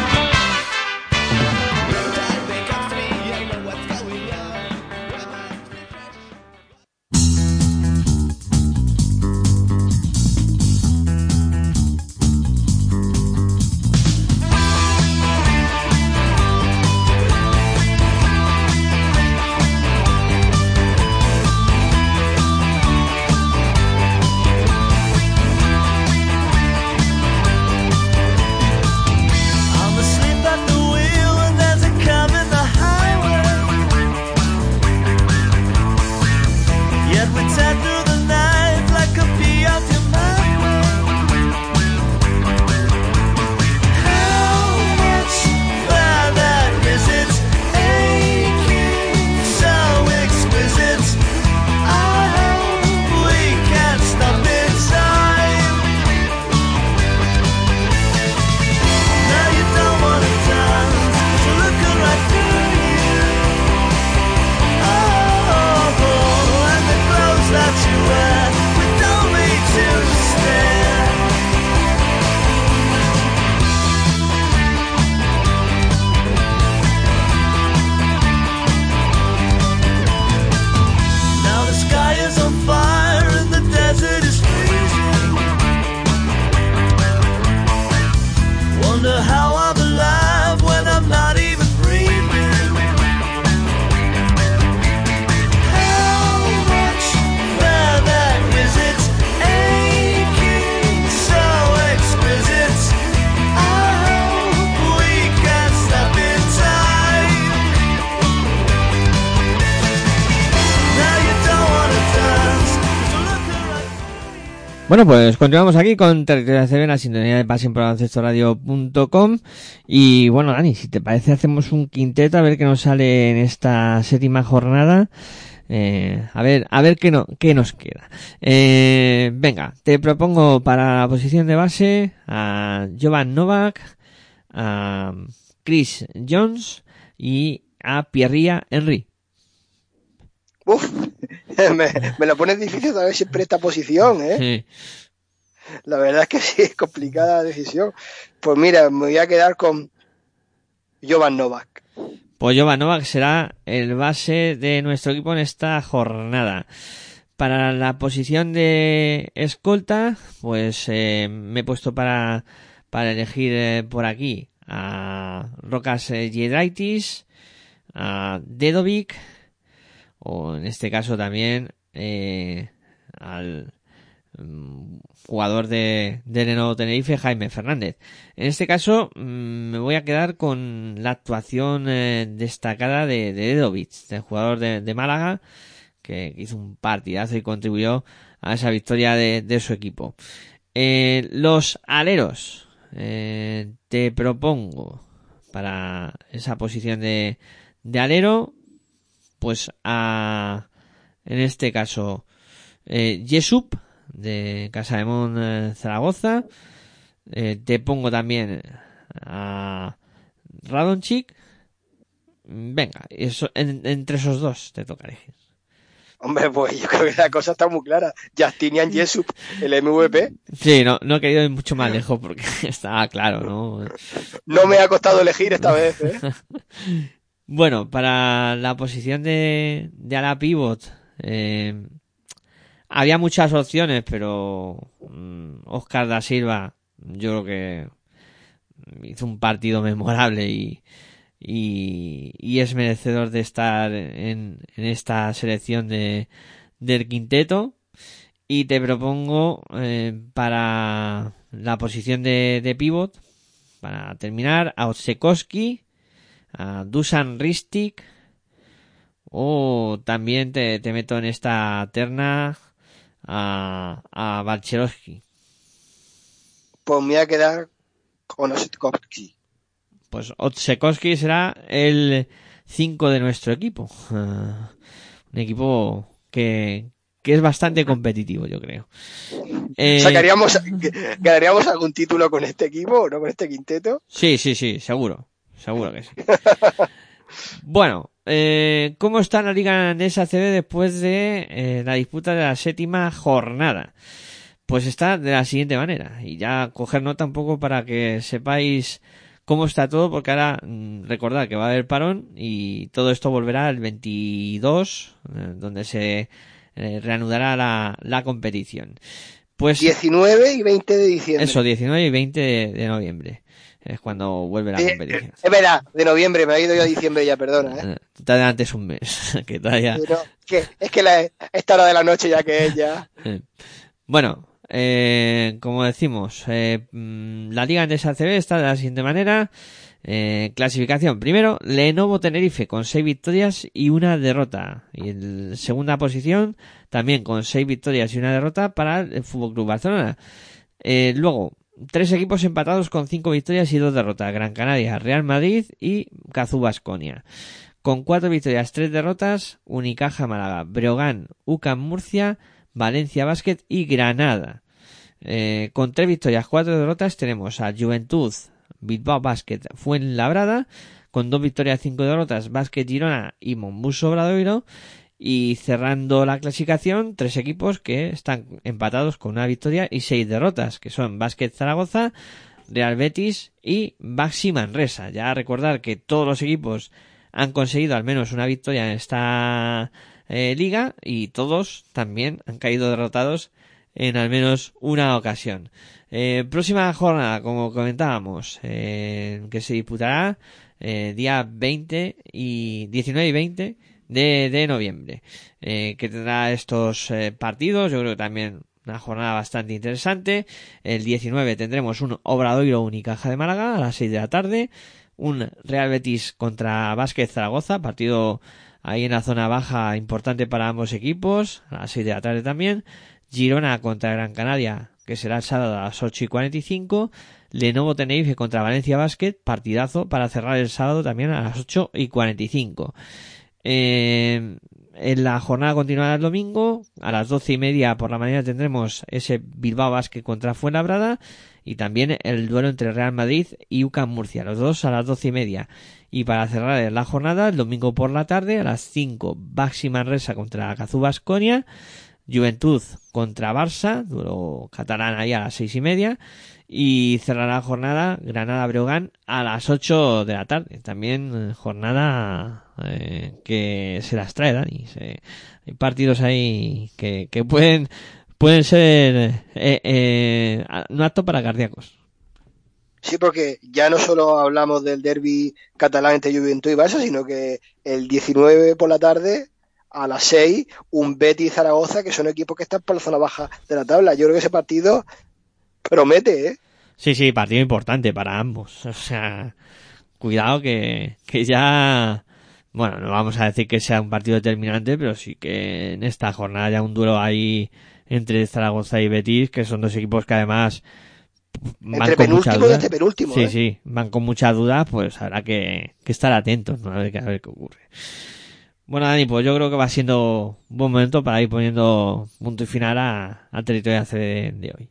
Speaker 1: Bueno, pues continuamos aquí con Territorio CB, la sintonía de Pasión por Radio.com y bueno, Dani, si te parece hacemos un quinteto a ver qué nos sale en esta séptima jornada. Eh, a ver, a ver qué, no, qué nos queda. Eh, venga, te propongo para la posición de base a Jovan Novak, a Chris Jones y a Pierria Henry.
Speaker 2: Uf, me, me lo pones difícil saber siempre esta posición, ¿eh?
Speaker 1: Sí.
Speaker 2: La verdad es que sí, es complicada la decisión. Pues mira, me voy a quedar con Jovan Novak.
Speaker 1: Pues Jovan Novak será el base de nuestro equipo en esta jornada. Para la posición de escolta, pues eh, me he puesto para, para elegir eh, por aquí a Rocas eh, Giedraitis, a Dedovic, o en este caso también eh, al mm, jugador de, de Tenerife, Jaime Fernández. En este caso mm, me voy a quedar con la actuación eh, destacada de, de del jugador de, de Málaga, que hizo un partidazo y contribuyó a esa victoria de, de su equipo. Eh, los aleros, eh, te propongo para esa posición de, de alero, pues a, en este caso, eh, Yesup, de Casa de Mon eh, Zaragoza. Eh, te pongo también a Radonchik. Venga, eso, en- entre esos dos te toca elegir.
Speaker 2: Hombre, pues yo creo que la cosa está muy clara. Justinian Jesup, el MVP,
Speaker 1: Sí, no, no he querido ir mucho más lejos porque estaba claro, ¿no?
Speaker 2: no me ha costado elegir esta vez, ¿eh?
Speaker 1: Bueno, para la posición de, de ala pivot, eh, había muchas opciones, pero mm, Oscar da Silva, yo creo que hizo un partido memorable y, y, es merecedor de estar en, esta selección de, del quinteto. Y te propongo eh, para la posición de, de pivot, para terminar, a Otsekowski, a Dusan Ristic o también te, te meto en esta terna a, a Balcherovsky.
Speaker 2: Pues me voy a quedar con Ositkovsky.
Speaker 1: Pues Otsekowski será el 5 de nuestro equipo. Un equipo que, que es bastante competitivo, yo creo. Eh,
Speaker 2: ¿Sacaríamos, ¿Ganaríamos algún título con este equipo o no con este quinteto?
Speaker 1: Sí, sí, sí, seguro. Seguro que sí. bueno, eh, ¿cómo está la Liga Andesa CB después de eh, la disputa de la séptima jornada? Pues está de la siguiente manera. Y ya coger nota un poco para que sepáis cómo está todo, porque ahora mm, recordad que va a haber parón y todo esto volverá el 22, eh, donde se eh, reanudará la, la competición. Pues
Speaker 2: 19 y 20 de diciembre.
Speaker 1: eso, 19 y 20 de, de noviembre. Es cuando vuelve la
Speaker 2: Eh,
Speaker 1: competición.
Speaker 2: es verdad, de noviembre, me ha ido yo a diciembre ya, perdona, ¿eh?
Speaker 1: Eh, Te adelantes un mes, que todavía...
Speaker 2: Pero que, es que la, esta hora de la noche ya que es ya.
Speaker 1: Eh, Bueno, eh, como decimos, eh, mm, la Liga Andesa CB está de la siguiente manera. Eh, clasificación. Primero, Lenovo Tenerife con seis victorias y una derrota. Y en segunda posición, también con seis victorias y una derrota para el Fútbol Club Barcelona. Eh, luego, tres equipos empatados con cinco victorias y dos derrotas. Gran Canaria, Real Madrid y Cazú Basconia. Con cuatro victorias, tres derrotas, Unicaja Málaga, Breogán, UCAM Murcia, Valencia Basket y Granada. Eh, con tres victorias, cuatro derrotas tenemos a Juventud, Bilbao Basket, Fuenlabrada, con dos victorias, cinco derrotas, Basket Girona y Monbus Obradoiro. Y cerrando la clasificación, tres equipos que están empatados con una victoria y seis derrotas, que son Basket Zaragoza, Real Betis y Baxi Manresa. Ya recordar que todos los equipos han conseguido al menos una victoria en esta eh, liga y todos también han caído derrotados en al menos una ocasión. Eh, próxima jornada, como comentábamos, eh, que se disputará eh, día 20 y 19 y 20 de, noviembre, eh, que tendrá estos eh, partidos. Yo creo que también una jornada bastante interesante. El 19 tendremos un Obradoiro Unicaja de Málaga a las 6 de la tarde. Un Real Betis contra Vázquez Zaragoza, partido ahí en la zona baja importante para ambos equipos, a las 6 de la tarde también. Girona contra Gran Canaria, que será el sábado a las 8 y 45. Lenovo Tenerife contra Valencia Basket, partidazo para cerrar el sábado también a las 8 y 45. Eh, en la jornada continuará el domingo, a las doce y media por la mañana tendremos ese Bilbao Basket contra Fuenlabrada y también el duelo entre Real Madrid y UCAM Murcia, los dos a las doce y media. Y para cerrar la jornada, el domingo por la tarde, a las 5, Baxi Manresa contra Cazú Basconia, Juventud contra Barça, duelo catalán ahí a las seis y media, y cerrará la jornada Granada Breogán a las 8 de la tarde. También eh, jornada eh, que se las trae Dani. Se- hay partidos ahí que, que pueden pueden ser eh, eh, no apto para cardíacos.
Speaker 2: Sí, porque ya no solo hablamos del derby catalán entre Juventud y Barça, sino que el 19 por la tarde, a las 6, un Betis y Zaragoza, que son equipos que están por la zona baja de la tabla. Yo creo que ese partido promete, ¿eh?
Speaker 1: Sí, sí, partido importante para ambos. O sea, cuidado que, que ya, bueno, no vamos a decir que sea un partido determinante, pero sí que en esta jornada ya un duelo ahí entre Zaragoza y Betis, que son dos equipos que además van
Speaker 2: Entre
Speaker 1: con mucha
Speaker 2: penúltimo y
Speaker 1: duda.
Speaker 2: este penúltimo,
Speaker 1: Sí,
Speaker 2: ¿eh?
Speaker 1: sí, van con mucha duda, pues habrá que, que estar atentos, ¿no? A ver, qué- a ver qué ocurre. Bueno, Dani, pues yo creo que va siendo un buen momento para ir poniendo punto y final a- al territorio de, de hoy.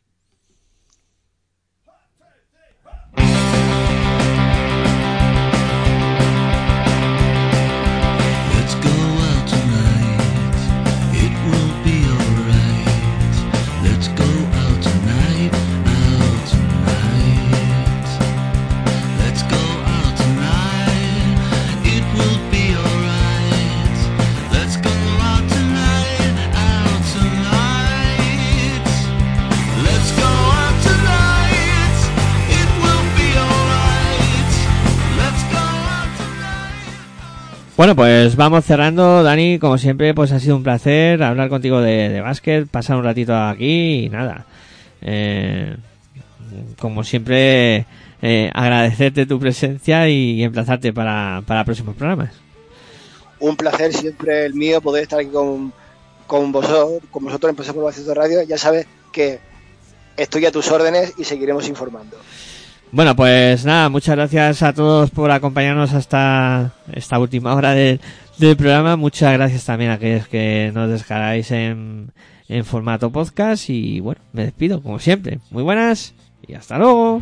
Speaker 1: Bueno, pues vamos cerrando, Dani, como siempre, pues ha sido un placer hablar contigo de, básquet, pasar un ratito aquí y nada. Eh, como siempre, eh, agradecerte tu presencia y emplazarte para, para próximos programas.
Speaker 2: Un placer siempre el mío poder estar aquí con, con vosotros, con vosotros en Paseo por Bacito Radio. Ya sabes que estoy a tus órdenes y seguiremos informando.
Speaker 1: Bueno, pues nada, muchas gracias a todos por acompañarnos hasta esta última hora del, programa. Muchas gracias también a aquellos que nos descargáis en formato podcast. Y bueno, me despido como siempre. Muy buenas y hasta luego.